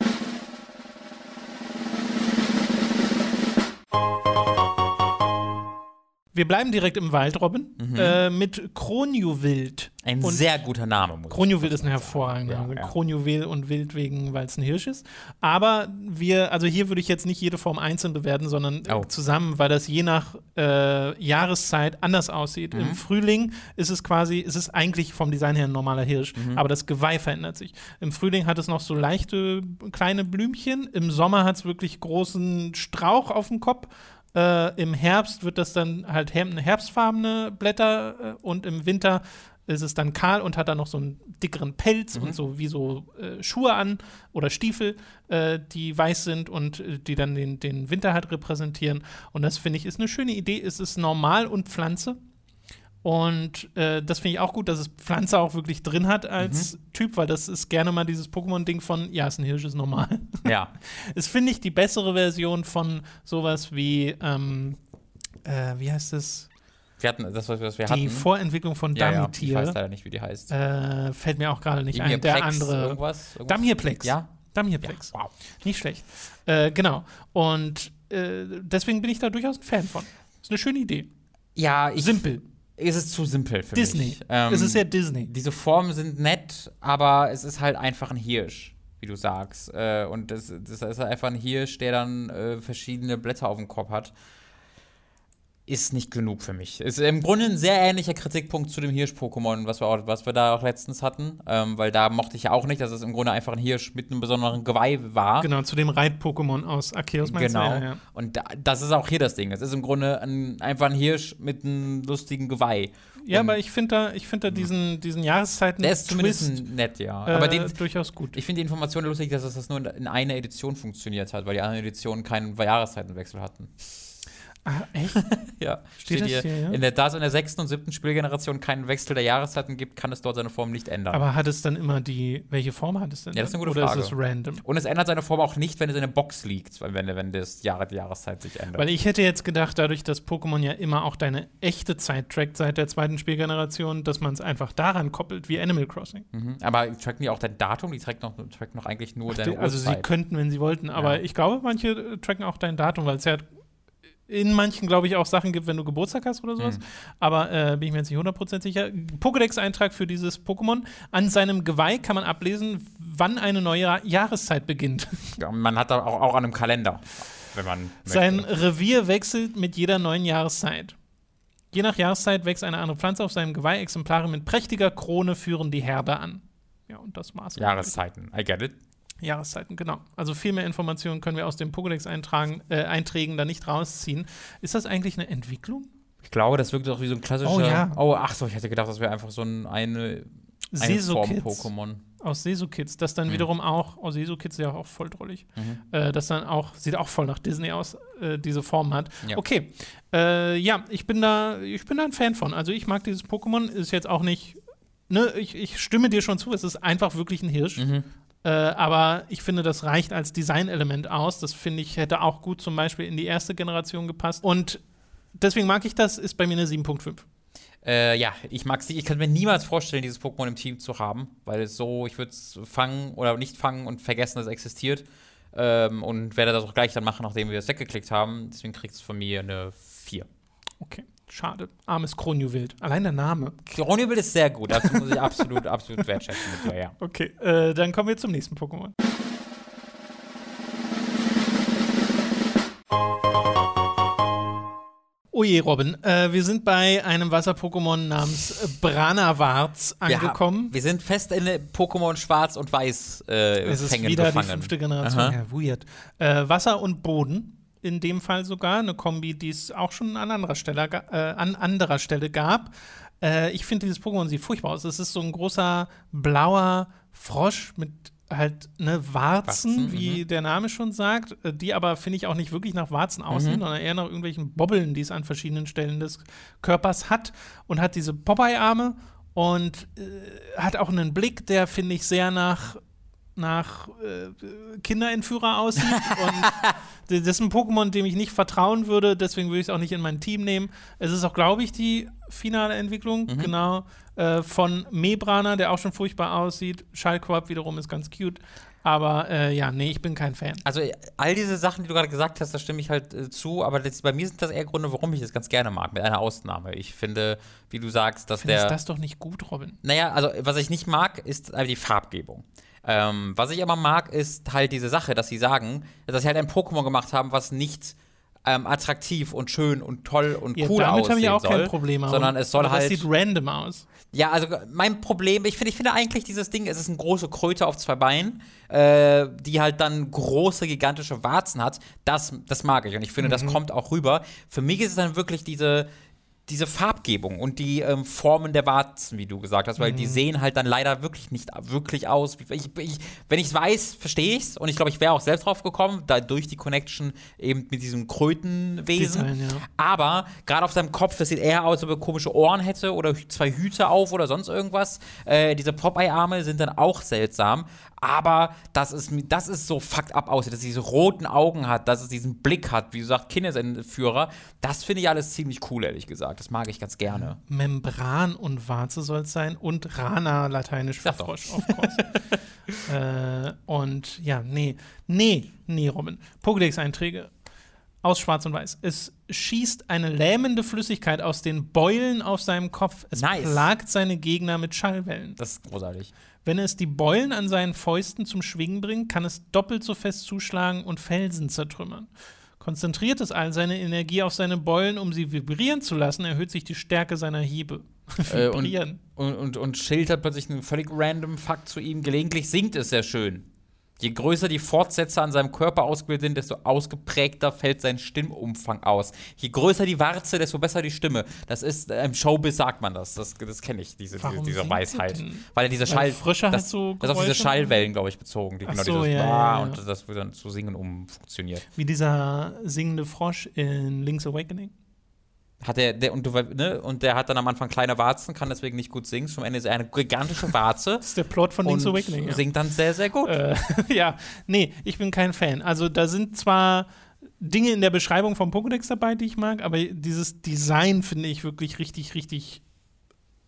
Wir bleiben direkt im Wald, Robin, mhm. äh, mit Kronjuwild. Ein und sehr guter Name. Muss Kronjuwel ist ein hervorragender Name. Ja, ja. Kronjuwel und Wild wegen, weil es ein Hirsch ist. Aber wir, also hier würde ich jetzt nicht jede Form einzeln bewerten, sondern oh. zusammen, weil das je nach äh, Jahreszeit anders aussieht. Mhm. Im Frühling ist es quasi, ist es eigentlich vom Design her ein normaler Hirsch, mhm. aber das Geweih verändert sich. Im Frühling hat es noch so leichte kleine Blümchen. Im Sommer hat es wirklich großen Strauch auf dem Kopf äh, Im Herbst wird das dann halt herbstfarbene Blätter äh, und im Winter ist es dann kahl und hat dann noch so einen dickeren Pelz mhm. und so wie so äh, Schuhe an oder Stiefel, äh, die weiß sind und äh, die dann den, den Winter halt repräsentieren. Und das finde ich ist eine schöne Idee. Es ist normal und Pflanze. Und äh, das finde ich auch gut, dass es Pflanze auch wirklich drin hat als mhm. Typ, weil das ist gerne mal dieses Pokémon-Ding von, ja, ist ein Hirsch, ist normal. <laughs> Ja. ist, finde ich, die bessere Version von sowas wie, ähm, äh, wie heißt es? Wir hatten das, was wir die hatten. Die Vorentwicklung von ja, Damitier. Ja, ich weiß leider nicht, wie die heißt. Äh, fällt mir auch gerade nicht ein. Der andere. Irgendwas? irgendwas? Damhirplex. Ja. Damhirplex. Ja, wow. Nicht schlecht. Äh, genau. Und äh, deswegen bin ich da durchaus ein Fan von. Ist eine schöne Idee. Ja, ich. Simpel ist es zu simpel für Disney. mich. Ähm, es ist sehr Disney. Diese Formen sind nett, aber es ist halt einfach ein Hirsch, wie du sagst. Äh, und das, das ist einfach ein Hirsch, der dann äh, verschiedene Blätter auf dem Kopf hat ist nicht genug für mich. Ist im Grunde ein sehr ähnlicher Kritikpunkt zu dem Hirsch-Pokémon, was wir, was wir da auch letztens hatten. Ähm, weil da mochte ich ja auch nicht, dass es im Grunde einfach ein Hirsch mit einem besonderen Geweih war. Genau, zu dem Reit-Pokémon aus Arceus meinst Genau. Ja, ja. Und da, das ist auch hier das Ding. Es ist im Grunde ein, einfach ein Hirsch mit einem lustigen Geweih. Ja, Und aber ich finde da, ich find da diesen, diesen Jahreszeiten. Der ist zumindest nett, ja. Äh, aber den, durchaus gut. Ich finde die Information lustig, dass das nur in einer Edition funktioniert hat, weil die anderen Editionen keinen Jahreszeitenwechsel hatten. Ah, echt? <laughs> ja. Steht, Steht hier, hier ja? in der, da es in der sechsten und siebten Spielgeneration keinen Wechsel der Jahreszeiten gibt, kann es dort seine Form nicht ändern. Aber hat es dann immer die, welche Form hat es denn? Ja, das ist eine gute Oder Frage. ist es random? Und es ändert seine Form auch nicht, wenn es in der Box liegt, wenn, wenn das Jahre, die Jahreszeit sich ändert. Weil ich hätte jetzt gedacht, dadurch, dass Pokémon ja immer auch deine echte Zeit trackt seit der zweiten Spielgeneration, dass man es einfach daran koppelt, wie Animal Crossing. Mhm. Aber tracken die auch dein Datum? Die tracken noch, tracken noch eigentlich nur Ach, deine Also Uhrzeit. sie könnten, wenn sie wollten, aber ja. ich glaube, manche tracken auch dein Datum, weil es ja in manchen, glaube ich, auch Sachen gibt, wenn du Geburtstag hast oder sowas. Mhm. Aber äh, bin ich mir jetzt nicht 100% sicher. Pokédex-Eintrag für dieses Pokémon. An seinem Geweih kann man ablesen, wann eine neue Jahreszeit beginnt. <laughs> Ja, man hat da auch, auch an einem Kalender, wenn man. Sein Revier wechselt mit jeder neuen Jahreszeit. Je nach Jahreszeit wächst eine andere Pflanze auf seinem Geweih. Exemplare mit prächtiger Krone führen die Herde an. Ja, und das Maß. Jahreszeiten, I get it. Jahreszeiten, genau. Also viel mehr Informationen können wir aus dem Pokédex-Einträgen äh, Einträgen da nicht rausziehen. Ist das eigentlich eine Entwicklung? Ich glaube, das wirkt doch wie so ein klassischer. Oh, ja. oh ach so, ich hätte gedacht, das wäre einfach so ein, eine, eine Form Seso-Kids. Pokémon. Aus Seso-Kids, das dann Mhm. wiederum auch, oh, Seso-Kids ist ja auch voll drollig, Mhm. äh, das dann auch, sieht auch voll nach Disney aus, äh, diese Form hat. Ja. Okay, äh, ja, ich bin da, ich bin da ein Fan von. Also ich mag dieses Pokémon, ist jetzt auch nicht, ne, ich, ich stimme dir schon zu, es ist einfach wirklich ein Hirsch. Mhm. Äh, aber ich finde, das reicht als Designelement aus. Das finde ich, hätte auch gut zum Beispiel in die erste Generation gepasst. Und deswegen mag ich das, ist bei mir eine 7.5. Äh, ja, ich mag sie. Ich kann mir niemals vorstellen, dieses Pokémon im Team zu haben, weil es so, ich würde es fangen oder nicht fangen und vergessen, dass es existiert. Ähm, und werde das auch gleich dann machen, nachdem wir es weggeklickt haben. Deswegen kriegt es von mir eine 4. Okay, schade. Armes Kronjuwelt. Allein der Name. Ronny ist sehr gut. Das muss ich absolut, <laughs> absolut wertschätzen mit dir, ja. Okay, äh, dann kommen wir zum nächsten Pokémon. Oh je, Robin. Äh, wir sind bei einem Wasser-Pokémon namens Branawarz angekommen. haben, wir sind fest in Pokémon Schwarz und Weiß äh, es ist wieder befangen. die fünfte Generation. Aha. Ja, weird. Äh, Wasser und Boden. In dem Fall sogar. Eine Kombi, die es auch schon an anderer Stelle, äh, an anderer Stelle gab. Äh, ich finde, dieses Pokémon sieht furchtbar aus. Es ist so ein großer blauer Frosch mit halt ne Warzen, Warzen, wie der Name schon sagt, äh, die aber finde ich auch nicht wirklich nach Warzen aussehen, Mhm. sondern eher nach irgendwelchen Bobbeln, die es an verschiedenen Stellen des Körpers hat und hat diese Popeye-Arme und äh, hat auch einen Blick, der finde ich sehr nach nach äh, Kinderentführer aussieht. <laughs> und das ist ein Pokémon, dem ich nicht vertrauen würde, deswegen würde ich es auch nicht in mein Team nehmen. Es ist auch, glaube ich, die finale Entwicklung, Mhm. genau, äh, von Mebrana, der auch schon furchtbar aussieht. Schallquab wiederum ist ganz cute. Aber äh, ja, nee, ich bin kein Fan. Also all diese Sachen, die du gerade gesagt hast, da stimme ich halt äh, zu, aber das, bei mir sind das eher Gründe, warum ich das ganz gerne mag, mit einer Ausnahme. Ich finde, wie du sagst, dass Findest der. das doch nicht gut, Robin? Naja, also was ich nicht mag, ist die Farbgebung. Ähm, was ich aber mag, ist halt diese Sache, dass sie sagen, dass sie halt ein Pokémon gemacht haben, was nicht ähm, attraktiv und schön und toll und Ja, cool damit aussehen habe ich auch soll, kein Problem. aber- sondern es soll aber halt Das sieht random aus. ja, also mein Problem, ich finde, ich finde eigentlich dieses Ding, es ist eine große Kröte auf zwei Beinen, äh, die halt dann große, gigantische Warzen hat. Das, das mag ich und ich finde, Mhm. das kommt auch rüber. Für mich ist es dann wirklich diese, diese Farbgebung und die ähm, Formen der Warzen, wie du gesagt hast, weil Mhm. die sehen halt dann leider wirklich nicht wirklich aus. Ich, ich, wenn ich es weiß, verstehe ich es und ich glaube, ich wäre auch selbst drauf gekommen, da durch die Connection eben mit diesem Krötenwesen. Design, ja. Aber gerade auf seinem Kopf, das sieht eher aus, als ob er komische Ohren hätte oder zwei Hüte auf oder sonst irgendwas. Äh, diese Popeye-Arme sind dann auch seltsam. Aber das ist, das ist so fucked up aussieht, dass es diese roten Augen hat, dass es diesen Blick hat, wie du sagst, Kindesentführer. Das finde ich alles ziemlich cool, ehrlich gesagt. Das mag ich ganz gerne. Membran und Warze soll es sein und Rana, lateinisch für. Frosch, of course. <laughs> äh, und ja, nee, nee, nee, Robin. Pokédex-Einträge aus Schwarz und Weiß. Es schießt eine lähmende Flüssigkeit aus den Beulen auf seinem Kopf. Es Nice. plagt seine Gegner mit Schallwellen. Das ist großartig. Wenn es die Beulen an seinen Fäusten zum Schwingen bringt, kann es doppelt so fest zuschlagen und Felsen zertrümmern. Konzentriert es all seine Energie auf seine Beulen, um sie vibrieren zu lassen, erhöht sich die Stärke seiner Hiebe. <laughs> Äh, und, vibrieren. und, und, und schildert plötzlich einen völlig random Fakt zu ihm. Gelegentlich singt es sehr schön. Je größer die Fortsätze an seinem Körper ausgebildet sind, desto ausgeprägter fällt sein Stimmumfang aus. Je größer die Warze, desto besser die Stimme. Das ist, äh, im Showbiz sagt man das. Das, das kenne ich, diese, diese, diese Weisheit. Weil er diese Schall. Frische hat das, so das ist auf diese? Schallwellen, glaube ich, bezogen. Die, Ach genau so, dieses ja, ja. Und das wird dann zu Singen umfunktioniert. Wie dieser singende Frosch in Link's Awakening. Hat der, der, und, du, ne, und der hat dann am Anfang kleine Warzen, kann deswegen nicht gut singen. Zum Ende ist er eine gigantische Warze. Das ist der Plot von Link's Awakening. Ja. singt dann sehr, sehr gut. Äh, <laughs> ja, nee, ich bin kein Fan. Also da sind zwar Dinge in der Beschreibung vom Pokédex dabei, die ich mag, aber dieses Design finde ich wirklich richtig, richtig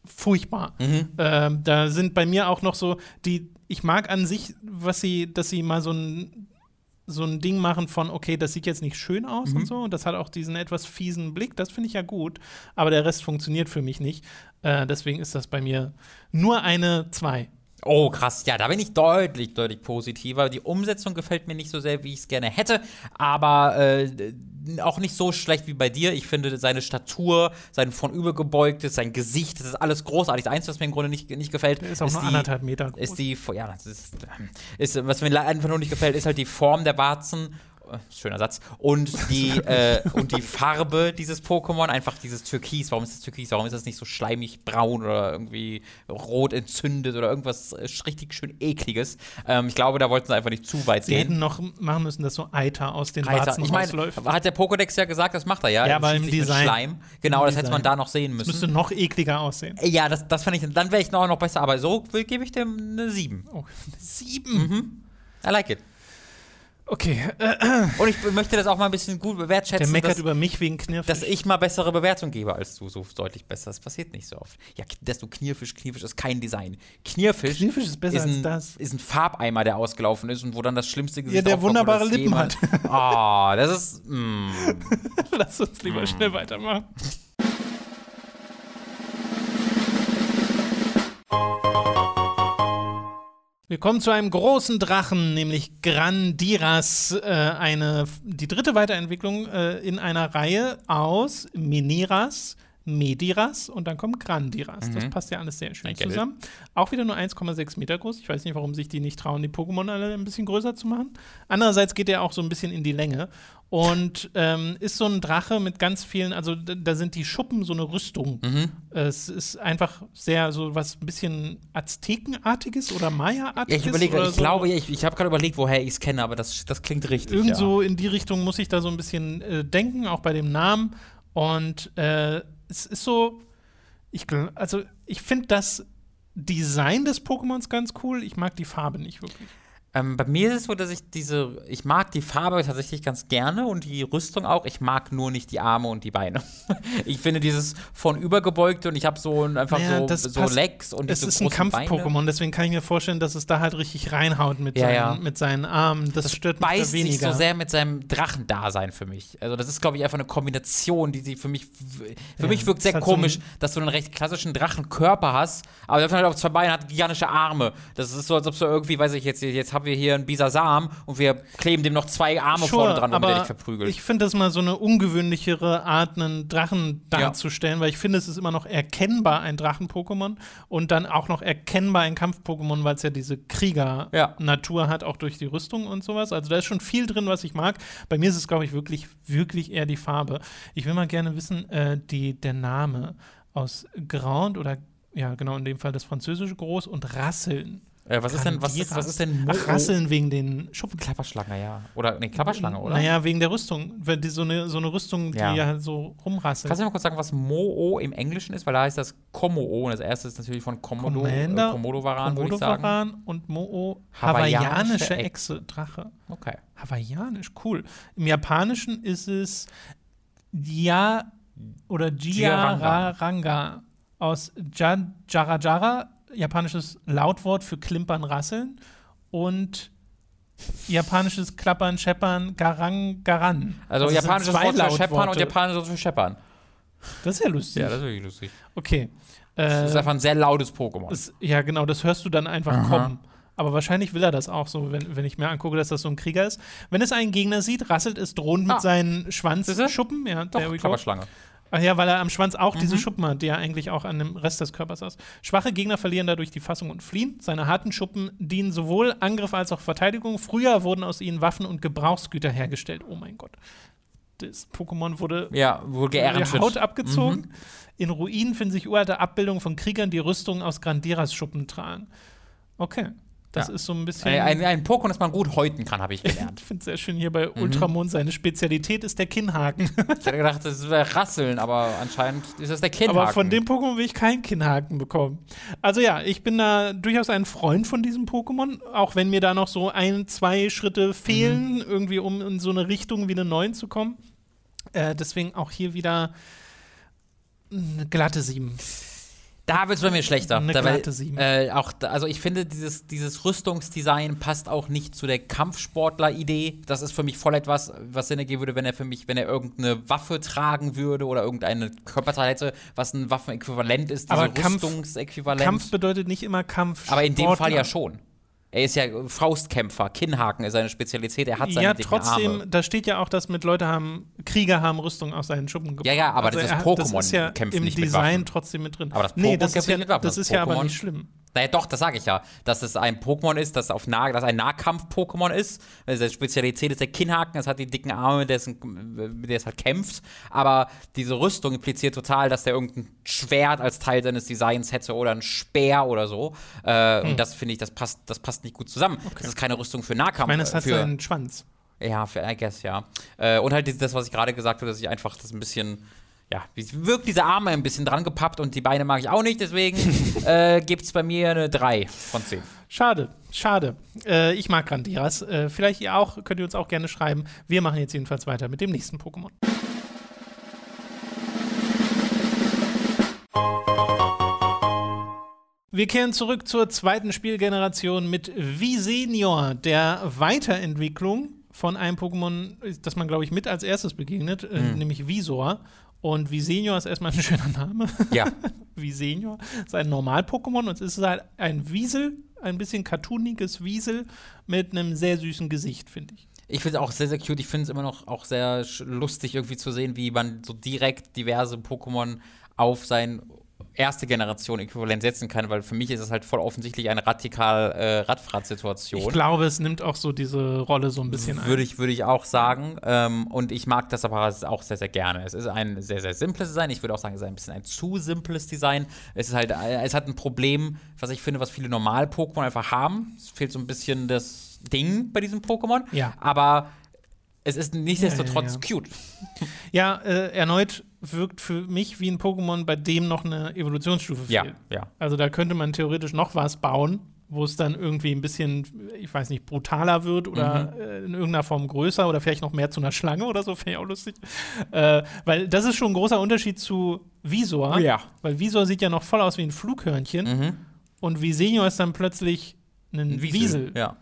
furchtbar. Mhm. Ähm, da sind bei mir auch noch so die, ich mag an sich, was sie, dass sie mal so ein so ein Ding machen von, okay, das sieht jetzt nicht schön aus Mhm. und so. Und das hat auch diesen etwas fiesen Blick. Das finde ich ja gut. Aber der Rest funktioniert für mich nicht. Äh, deswegen ist das bei mir nur eine 2. Oh, krass. Ja, da bin ich deutlich, deutlich positiver. Die Umsetzung gefällt mir nicht so sehr, wie ich es gerne hätte, aber äh, auch nicht so schlecht wie bei dir. Ich finde seine Statur, sein von übergebeugtes, sein Gesicht, das ist alles großartig. Das Einzige, was mir im Grunde nicht, nicht gefällt, Der ist auch nur die, anderthalb Meter groß. ist die, ja, das ist, ist, was mir einfach nur nicht gefällt, ist halt die Form der Warzen schöner Satz. Und die, <laughs> äh, und die Farbe dieses Pokémon, einfach dieses Türkis. Warum ist das Türkis? Warum ist das nicht so schleimig braun oder irgendwie rot entzündet oder irgendwas äh, richtig schön ekliges? Ähm, ich glaube, da wollten sie einfach nicht zu weit sie gehen. hätten noch machen müssen, dass so Eiter aus den Alter, Warzen ich meine, rausläuft. hat der Pokédex ja gesagt, das macht er ja. Ja, aber im Design. Schleim. Genau, Im das hätte man Design. da noch sehen Das müssen. müsste noch ekliger aussehen. Ja, das, das fand ich, dann wäre ich noch, noch besser, aber so will- gebe ich dem eine 7. Oh, <laughs> sieben. I like it. Okay, Und ich möchte das auch mal ein bisschen gut der wertschätzen, meckert dass, über mich wegen Knirfisch. dass ich mal bessere Bewertung gebe als du, so deutlich besser. Das passiert nicht so oft. Ja, dass du Knirfisch, Knirfisch ist kein Design. Knirfisch, Knirfisch ist besser ein, als das. ist ein Farbeimer, der ausgelaufen ist und wo dann das schlimmste Gesicht der aufkommt, wunderbare das Lippen jemand- Oh, das ist. Mm. <laughs> Lass uns lieber schnell weitermachen. Wir kommen zu einem großen Drachen, nämlich Grandiras, äh, eine, die dritte Weiterentwicklung äh, in einer Reihe aus Miniras, Mediras und dann kommt Grandiras. Das passt ja alles sehr schön get it. zusammen. Auch wieder nur 1,6 Meter groß. Ich weiß nicht, warum sich die nicht trauen, die Pokémon alle ein bisschen größer zu machen. Andererseits geht er auch so ein bisschen in die Länge und ähm, ist so ein Drache mit ganz vielen, also da, sind die Schuppen so eine Rüstung. Mhm. Es ist einfach sehr so was ein bisschen Aztekenartiges oder Ja, Maya-artiges. ich überlege, ich so. glaube, ich, ich habe gerade überlegt, woher ich es kenne, aber das, das klingt richtig. Irgend ja. so in die Richtung muss ich da so ein bisschen äh, denken, auch bei dem Namen. Und äh, es ist so, ich, also ich finde das Design des Pokémons ganz cool. Ich mag die Farbe nicht wirklich. Ähm, bei mir ist es so, dass ich diese, ich mag die Farbe tatsächlich ganz gerne und die Rüstung auch. Ich mag nur nicht die Arme und die Beine. <laughs> ich finde dieses von übergebeugte und ich habe so ein- einfach Naja, so, das so Legs und diese ist ein. Kampf-Pokémon, deswegen kann ich mir vorstellen, dass es da halt richtig reinhaut mit, Ja, seinen, ja. mit seinen Armen. Das, stört mich da beißt sich weniger. so sehr mit seinem Drachendasein für mich. Also das ist, glaube ich, einfach eine Kombination, die sie für mich, für Ja, mich wirkt sehr so komisch, ein- dass du einen recht klassischen Drachenkörper hast, aber der halt auf zwei Beinen hat gigantische Arme. Das ist so, als ob du irgendwie, weiß ich jetzt, jetzt haben wir hier einen Bisasam und wir kleben dem noch zwei Arme Sure, vorne dran, damit er dich verprügelt. Ich finde das mal so eine ungewöhnlichere Art, einen Drachen Ja. darzustellen, weil ich finde, es ist immer noch erkennbar ein Drachen-Pokémon und dann auch noch erkennbar ein Kampf-Pokémon, weil es ja diese Krieger-Natur hat, auch durch die Rüstung und sowas. Also da ist schon viel drin, was ich mag. Bei mir ist es, glaube ich, wirklich, wirklich eher die Farbe. Ich will mal gerne wissen, äh, die, der Name aus Grand oder ja, genau in dem Fall das französische Groß und Rasseln. Äh, was, ist denn, was, ist, was ist denn Ach, Rasseln wegen den Schuppen. Klapperschlange, ja. Oder, nee, Klapperschlange, oder? Naja, wegen der Rüstung. Die, so, eine, so eine Rüstung, die Ja. ja so rumrasselt. Kannst du mal kurz sagen, was Mo-O im Englischen ist? Weil da heißt das Komo-O und das erste ist natürlich von Komodo, Commander, äh, Komodo-Varan, würde ich sagen. Komodo-Varan und Mo'o Hawaiianische hawaiianische Ech- Echse, Drache. Okay. Hawaiianisch, cool. Im Japanischen ist es Ja oder Jiaranga. Jiaranga aus Ja- Jara Jara, japanisches Lautwort für Klimpern, Rasseln und japanisches Klappern, Scheppern, Garang, Garan. Also, sind japanisches Wort für Scheppern und japanisches Wort für Scheppern. Das ist ja lustig. Ja, das ist wirklich lustig. okay. Das Äh, ist einfach ein sehr lautes Pokémon. Es, ja, genau, das hörst du dann einfach Aha. kommen. Aber wahrscheinlich will er das auch so, wenn, wenn ich mir angucke, dass das so ein Krieger ist. Wenn es einen Gegner sieht, rasselt es drohend mit Ah. seinen Siehste? Schwanzschuppen. Ja, Doch, we go. Ach ja, weil er am Schwanz auch diese Mhm. Schuppen hat, die er eigentlich auch an dem Rest des Körpers hat. Schwache Gegner verlieren dadurch die Fassung und fliehen. Seine harten Schuppen dienen sowohl Angriff als auch Verteidigung. Früher wurden aus ihnen Waffen und Gebrauchsgüter hergestellt. Oh mein Gott. Das Pokémon wurde Ja, wohl die. Haut abgezogen. Mhm. In Ruinen finden sich uralte Abbildungen von Kriegern, die Rüstungen aus Grandiras Schuppen tragen. Okay. Das Ja. ist so ein bisschen. Ein, ein, ein Pokémon, das man gut häuten kann, habe ich <laughs> gelernt. ich finde es sehr schön hier bei Mhm. Ultramond. Seine Spezialität ist der Kinnhaken. ich hätte gedacht, das wäre Rasseln, aber anscheinend ist das der Kinnhaken. Aber von dem Pokémon will ich keinen Kinnhaken bekommen. Also ja, ich bin da durchaus ein Freund von diesem Pokémon, auch wenn mir da noch so ein, zwei Schritte fehlen, irgendwie um in so eine Richtung wie eine 9 zu kommen. Äh, deswegen auch hier wieder eine glatte 7. Da wird es bei mir schlechter. Eine da, weil, glatte Sieben. äh, auch, also ich finde, dieses, dieses Rüstungsdesign passt auch nicht zu der Kampfsportler-Idee. Das ist für mich voll etwas, was Sinn ergeben würde, wenn er für mich, wenn er irgendeine Waffe tragen würde oder irgendeine Körperteil hätte, was ein Waffenäquivalent ist, diese Aber Kampf- Rüstungsäquivalent. Kampf bedeutet nicht immer Kampf. Aber in dem. Fall ja schon. Er ist ja Faustkämpfer, Kinnhaken ist seine Spezialität, er hat seine Ja, trotzdem, Arme. da steht ja auch, dass mit Leute haben, Krieger haben Rüstung aus seinen Schuppen gebaut. Ja, ja, aber das ist er hat- Pokémon Das ist ja kämpft im nicht mit Design Waffen. trotzdem mit drin. Aber das nee, Pokémon das ist, ja, mit Waffen. das ist ja aber Pokémon- nicht schlimm. Naja, doch, das sage ich ja. Dass es ein Pokémon ist, das auf nah, dass ein Nahkampf-Pokémon ist. Also Spezialität ist der Kinnhaken, es hat die dicken Arme, mit der es, mit der es halt kämpft. Aber diese Rüstung impliziert total, dass der irgendein Schwert als Teil seines Designs hätte oder ein Speer oder so. Äh, hm. Und das finde ich, das passt, das passt nicht gut zusammen. Okay. Das ist keine Rüstung für Nahkampf. Ich meine, es hat für, einen Schwanz. Ja, für, I guess, ja. Äh, und halt das, was ich gerade gesagt habe, dass ich einfach das ein bisschen ja, wirkt diese Arme ein bisschen dran gepappt und die Beine mag ich auch nicht, deswegen <laughs> äh, gibt es bei mir eine 3 von 10. Schade, schade. Äh, ich mag Grandiras. Äh, vielleicht ihr auch, könnt ihr uns auch gerne schreiben. Wir machen jetzt jedenfalls weiter mit dem nächsten Pokémon. Wir kehren zurück zur zweiten Spielgeneration mit Visenior, der Weiterentwicklung von einem Pokémon, das man, glaube ich, mit als erstes begegnet, äh, mhm. nämlich Visor. Und Visenior ist erstmal ein <laughs> schöner Name. Ja. <laughs> Visenior ist ein Normal-Pokémon und es ist halt ein Wiesel, ein bisschen cartooniges Wiesel mit einem sehr süßen Gesicht, finde ich. Ich finde es auch sehr, sehr cute. Ich finde es immer noch auch sehr lustig, irgendwie zu sehen, wie man so direkt diverse Pokémon auf sein erste Generation äquivalent setzen kann, weil für mich ist es halt voll offensichtlich eine radikal äh, Radfahrt-Situation. Ich glaube, es nimmt auch so diese Rolle so ein bisschen würde ein. Ich, würde ich auch sagen. Ähm, und ich mag das aber auch sehr, sehr gerne. Es ist ein sehr, sehr simples Design. Ich würde auch sagen, es ist ein bisschen ein zu simples Design. Es ist halt, es hat ein Problem, was ich finde, was viele Normal-Pokémon einfach haben. Es fehlt so ein bisschen das Ding bei diesem Pokémon. Ja. Aber es ist nichtsdestotrotz ja, ja, ja. cute. Ja, äh, erneut wirkt für mich wie ein Pokémon, bei dem noch eine Evolutionsstufe fehlt. Ja, ja. Also da könnte man theoretisch noch was bauen, wo es dann irgendwie ein bisschen, ich weiß nicht, brutaler wird oder mhm. äh, in irgendeiner Form größer oder vielleicht noch mehr zu einer Schlange oder so, <laughs> finde ich auch lustig. Äh, weil das ist schon ein großer Unterschied zu Visor. Ja. Weil Visor sieht ja noch voll aus wie ein Flughörnchen mhm. und Visenior ist dann plötzlich ein, ein Wiesel. Wiesel. Ja.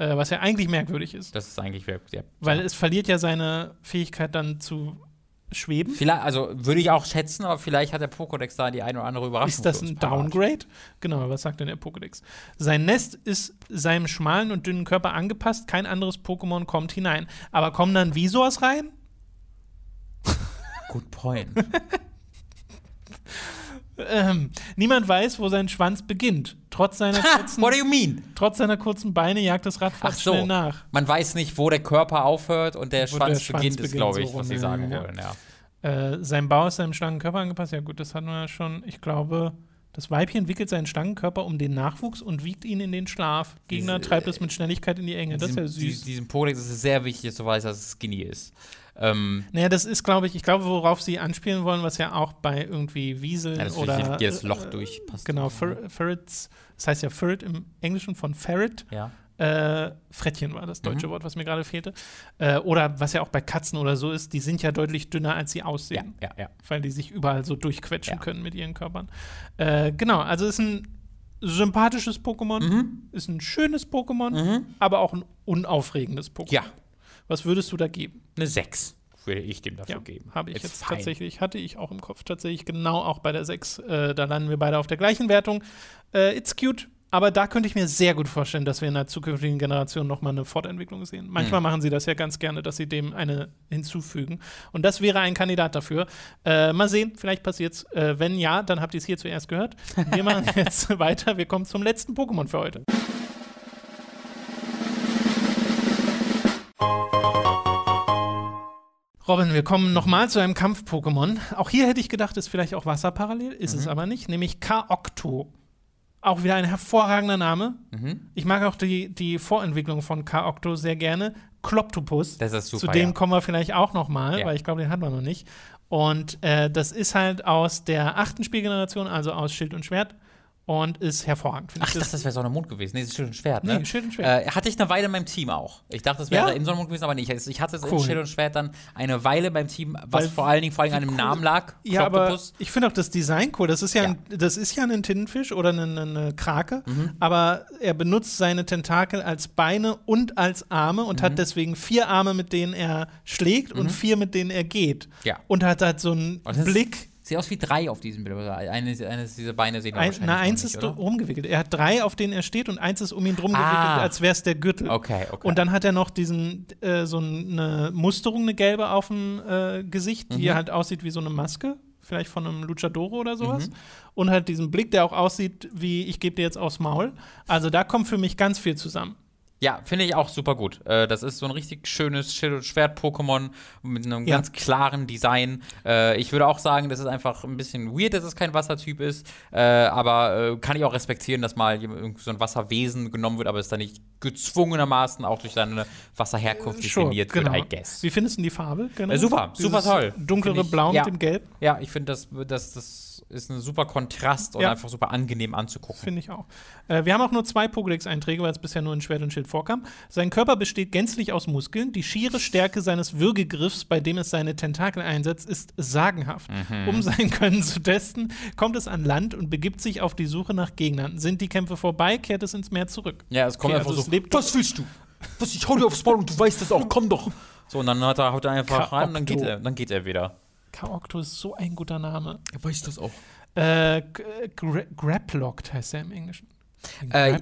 Äh, was ja eigentlich merkwürdig ist. Das ist eigentlich merkwürdig, ja. Weil es verliert ja seine Fähigkeit dann zu schweben. Vielleicht, also würde ich auch schätzen, aber vielleicht hat der Pokédex da die eine oder andere Überraschung. Ist das ein Downgrade? Genau, was sagt denn der Pokédex? Sein Nest ist seinem schmalen und dünnen Körper angepasst, kein anderes Pokémon kommt hinein. Aber kommen dann Visors rein? Good point. <laughs> ähm, niemand weiß, wo sein Schwanz beginnt. Trotz seiner kurzen, What do you mean? Trotz seiner kurzen Beine jagt das Rad fast so. schnell nach. Man weiß nicht, wo der Körper aufhört und der, Schwanz, der Schwanz, beginnt, beginnt ist, glaube ich, so was sie sagen ja. wollen. Ja. Äh, sein Bau ist seinem schlanken Körper angepasst. Ja, gut, das hatten wir ja schon. Ich glaube, das Weibchen wickelt seinen schlanken Körper um den Nachwuchs und wiegt ihn in den Schlaf. Gegner Diese, treibt es mit Schnelligkeit in die Enge. Das ist ja süß. Diesem Podex ist es sehr wichtig, dass du weißt, dass es skinny ist. Ähm, naja, das ist, glaube ich, ich glaube, worauf sie anspielen wollen, was ja auch bei irgendwie Wiesel ja, oder. jedes Loch äh, durchpasst. Genau, Fer Ferrets, das heißt ja Ferret im Englischen von Ferret. Ja. Äh, Frettchen war das deutsche mhm. Wort, was mir gerade fehlte. Äh, oder was ja auch bei Katzen oder so ist, die sind ja deutlich dünner, als sie aussehen. Ja, ja, ja. Weil die sich überall so durchquetschen können mit ihren Körpern. Äh, genau, also ist ein sympathisches Pokémon, mhm. ist ein schönes Pokémon, mhm. aber auch ein unaufregendes Pokémon. Ja, was würdest du da geben? Eine 6 würde ich dem dafür ja, geben. Habe ich It's jetzt fine. tatsächlich, hatte ich auch im Kopf tatsächlich genau auch bei der 6. Äh, da landen wir beide auf der gleichen Wertung. Äh, it's cute, aber da könnte ich mir sehr gut vorstellen, dass wir in der zukünftigen Generation nochmal eine Fortentwicklung sehen. Manchmal mhm. machen sie das ja ganz gerne, dass sie dem eine hinzufügen. Und das wäre ein Kandidat dafür. Äh, mal sehen, vielleicht passiert es. Äh, wenn ja, dann habt ihr es hier zuerst gehört. Wir machen <laughs> jetzt weiter. Wir kommen zum letzten Pokémon für heute. Robin, wir kommen nochmal zu einem Kampf-Pokémon. Auch hier hätte ich gedacht, ist vielleicht auch Wasser parallel, ist mhm. es aber nicht, nämlich K-Octo. Auch wieder ein hervorragender Name. Mhm. Ich mag auch die, die Vorentwicklung von K-Octo sehr gerne. Kloptopus. Das ist super. Zu dem ja. kommen wir vielleicht auch nochmal, ja. weil ich glaube, den hatten wir noch nicht. Und äh, das ist halt aus der achten Spielgeneration, also aus Schild und Schwert und ist hervorragend. Ach, ich dachte, das wäre Sonne und Mond gewesen. Nee, das ist Schild und Schwert, ne? Nee, Schild und Schwert. Äh, hatte ich eine Weile in meinem Team auch. Ich dachte, das wäre ja? in Sonne und Mond gewesen, aber nicht. Ich hatte cool. in Schild und Schwert dann eine Weile beim Team, was Weil, vor allen Dingen vor allem an einem cool. Namen lag. Ja, aber ich finde auch das Design cool. Das ist ja, ja. Ein, das ist ja ein Tintenfisch oder eine, eine Krake, mhm. aber er benutzt seine Tentakel als Beine und als Arme und mhm. hat deswegen vier Arme, mit denen er schlägt mhm. und vier, mit denen er geht. Ja. Und hat halt so einen Blick Sieht aus wie drei auf diesem Bild. Eines, eines dieser Beine sehen wir Ein, Na, eins nicht, ist oder? rumgewickelt. Er hat drei, auf denen er steht, und eins ist um ihn drum ah. gewickelt, als wäre es der Gürtel. Okay, okay. Und dann hat er noch diesen, äh, so eine Musterung, eine gelbe auf dem äh, Gesicht, die mhm. halt aussieht wie so eine Maske vielleicht von einem Luchadoro oder sowas. Mhm. Und halt diesen Blick, der auch aussieht wie, ich gebe dir jetzt aufs Maul. Also da kommt für mich ganz viel zusammen. Ja, finde ich auch super gut. Äh, das ist so ein richtig schönes Schild- und Schwert-Pokémon mit einem ja. ganz klaren Design. Äh, ich würde auch sagen, das ist einfach ein bisschen weird, dass es kein Wassertyp ist. Äh, aber äh, kann ich auch respektieren, dass mal so ein Wasserwesen genommen wird, aber es dann nicht gezwungenermaßen auch durch seine Wasserherkunft definiert genau. wird, I guess. Wie findest du die Farbe? Genau? super, Dieses super toll. Dunklere ich, Blau ja. mit dem Gelb? Ja, ich finde, das, das, das ist ein super Kontrast und ja. einfach super angenehm anzugucken. Finde ich auch. Äh, wir haben auch nur zwei Pokédex-Einträge, weil es bisher nur in Schwert und Schild vorkam. Sein Körper besteht gänzlich aus Muskeln. Die schiere Stärke seines Würgegriffs, bei dem es seine Tentakel einsetzt, ist sagenhaft. Mhm. Um sein Können zu testen, kommt es an Land und begibt sich auf die Suche nach Gegnern. Sind die Kämpfe vorbei, kehrt es ins Meer zurück. Ja, es kommt okay, einfach also so. Was willst du? Was, ich hau dir aufs Maul und du weißt das auch, komm doch. <laughs> So, und dann haut er, haut er einfach rein und dann geht, er, dann geht er wieder. Kaokto ist so ein guter Name. Er weiß das auch. Äh, Gra Graplocked heißt er im Englischen. Äh,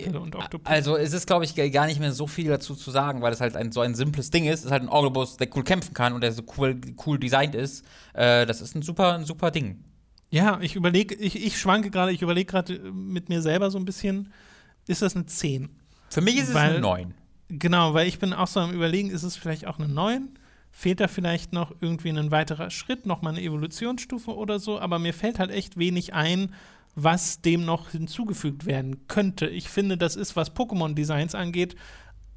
also es ist, glaube ich, gar nicht mehr so viel dazu zu sagen, weil es halt ein, so ein simples Ding ist. Es ist halt ein Octopus, der cool kämpfen kann und der so cool, cool designt ist. Äh, das ist ein super, ein super Ding. Ja, ich überlege, ich, ich schwanke gerade, ich überlege gerade mit mir selber so ein bisschen, ist das eine 10? Für mich ist weil, es eine 9. Genau, weil ich bin auch so am überlegen, ist es vielleicht auch eine 9? Fehlt da vielleicht noch irgendwie ein weiterer Schritt, noch mal eine Evolutionsstufe oder so, aber mir fällt halt echt wenig ein, was dem noch hinzugefügt werden könnte. Ich finde, das ist, was Pokémon-Designs angeht,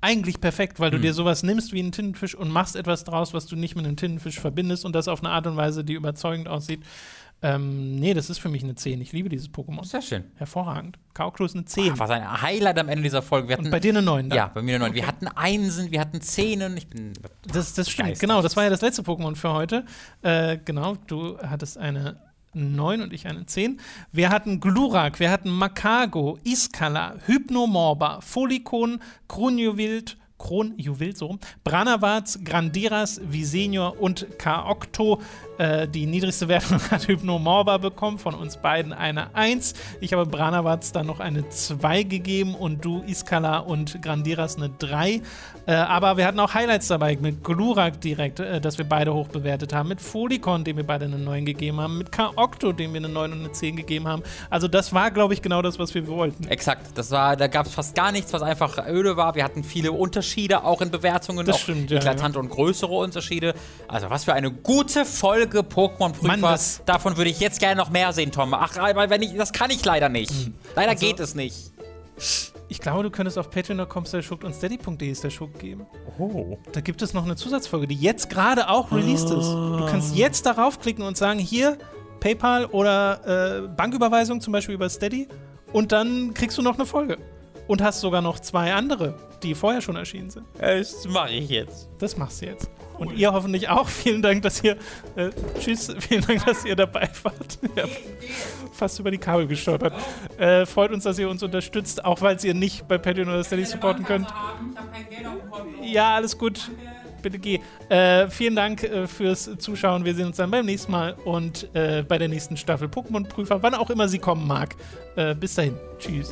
eigentlich perfekt, weil du hm. dir sowas nimmst wie einen Tintenfisch und machst etwas draus, was du nicht mit einem Tintenfisch verbindest und das auf eine Art und Weise, die überzeugend aussieht. Ähm, nee, das ist für mich eine 10. Ich liebe dieses Pokémon. Sehr schön. Hervorragend. Kaoklo ist eine 10. Ach, was ein Highlight am Ende dieser Folge. Wir hatten, Und bei dir eine 9, dann? Ja, bei mir eine 9. Okay. Wir hatten Einsen, wir hatten Zehnen. Ich bin. Das, das stimmt, genau. Das war ja das letzte Pokémon für heute. Äh, genau, du hattest eine 9 und ich eine 10. Wir hatten Glurak, wir hatten Makago, Iskala, Hypnomorba, Folikon, Krunjowild, Kronjuwel, so rum, Branavaz, Grandiras, Visenior und Kaokto. Äh, die niedrigste Wertung <laughs> hat Hypnomorba bekommen, von uns beiden eine 1. Ich habe Branavaz dann noch eine 2 gegeben und du, Iskala und Grandiras eine 3. Äh, aber wir hatten auch Highlights dabei mit Glurak direkt, äh, das wir beide hoch bewertet haben, mit Folikon, dem wir beide eine 9 gegeben haben, mit Kaokto, dem wir eine 9 und eine 10 gegeben haben. Also das war, glaube ich, genau das, was wir wollten. Exakt. Das war, da gab es fast gar nichts, was einfach öde war. Wir hatten viele Unterschiede auch in Bewertungen, das auch stimmt, eklatante ja. und größere Unterschiede. Also was für eine gute Folge Pokémon-Prüfer. Davon würde ich jetzt gerne noch mehr sehen, Tom. Ach, aber wenn ich, das kann ich leider nicht. Mhm. Leider also, geht es nicht. Ich glaube, du könntest auf patreon.com und steady.de geben. Oh. Da gibt es noch eine Zusatzfolge, die jetzt gerade auch released oh. ist. Du kannst jetzt darauf klicken und sagen, hier, PayPal oder äh, Banküberweisung zum Beispiel über Steady und dann kriegst du noch eine Folge. Und hast sogar noch zwei andere, die vorher schon erschienen sind. Das mache ich jetzt. Das machst du jetzt. Und ihr hoffentlich auch. <laughs> Vielen Dank, dass ihr. Äh, tschüss, <laughs> vielen Dank, dass ihr dabei wart. <laughs> ja, fast über die Kabel gestolpert. Äh, freut uns, dass ihr uns unterstützt, auch weil ihr nicht bei Patreon oder Steady supporten könnt. Ja, alles gut. Bitte geh. Äh, vielen Dank äh, fürs Zuschauen. Wir sehen uns dann beim nächsten Mal und äh, bei der nächsten Staffel Pokémon-Prüfer, wann auch immer sie kommen mag. Äh, bis dahin. Tschüss.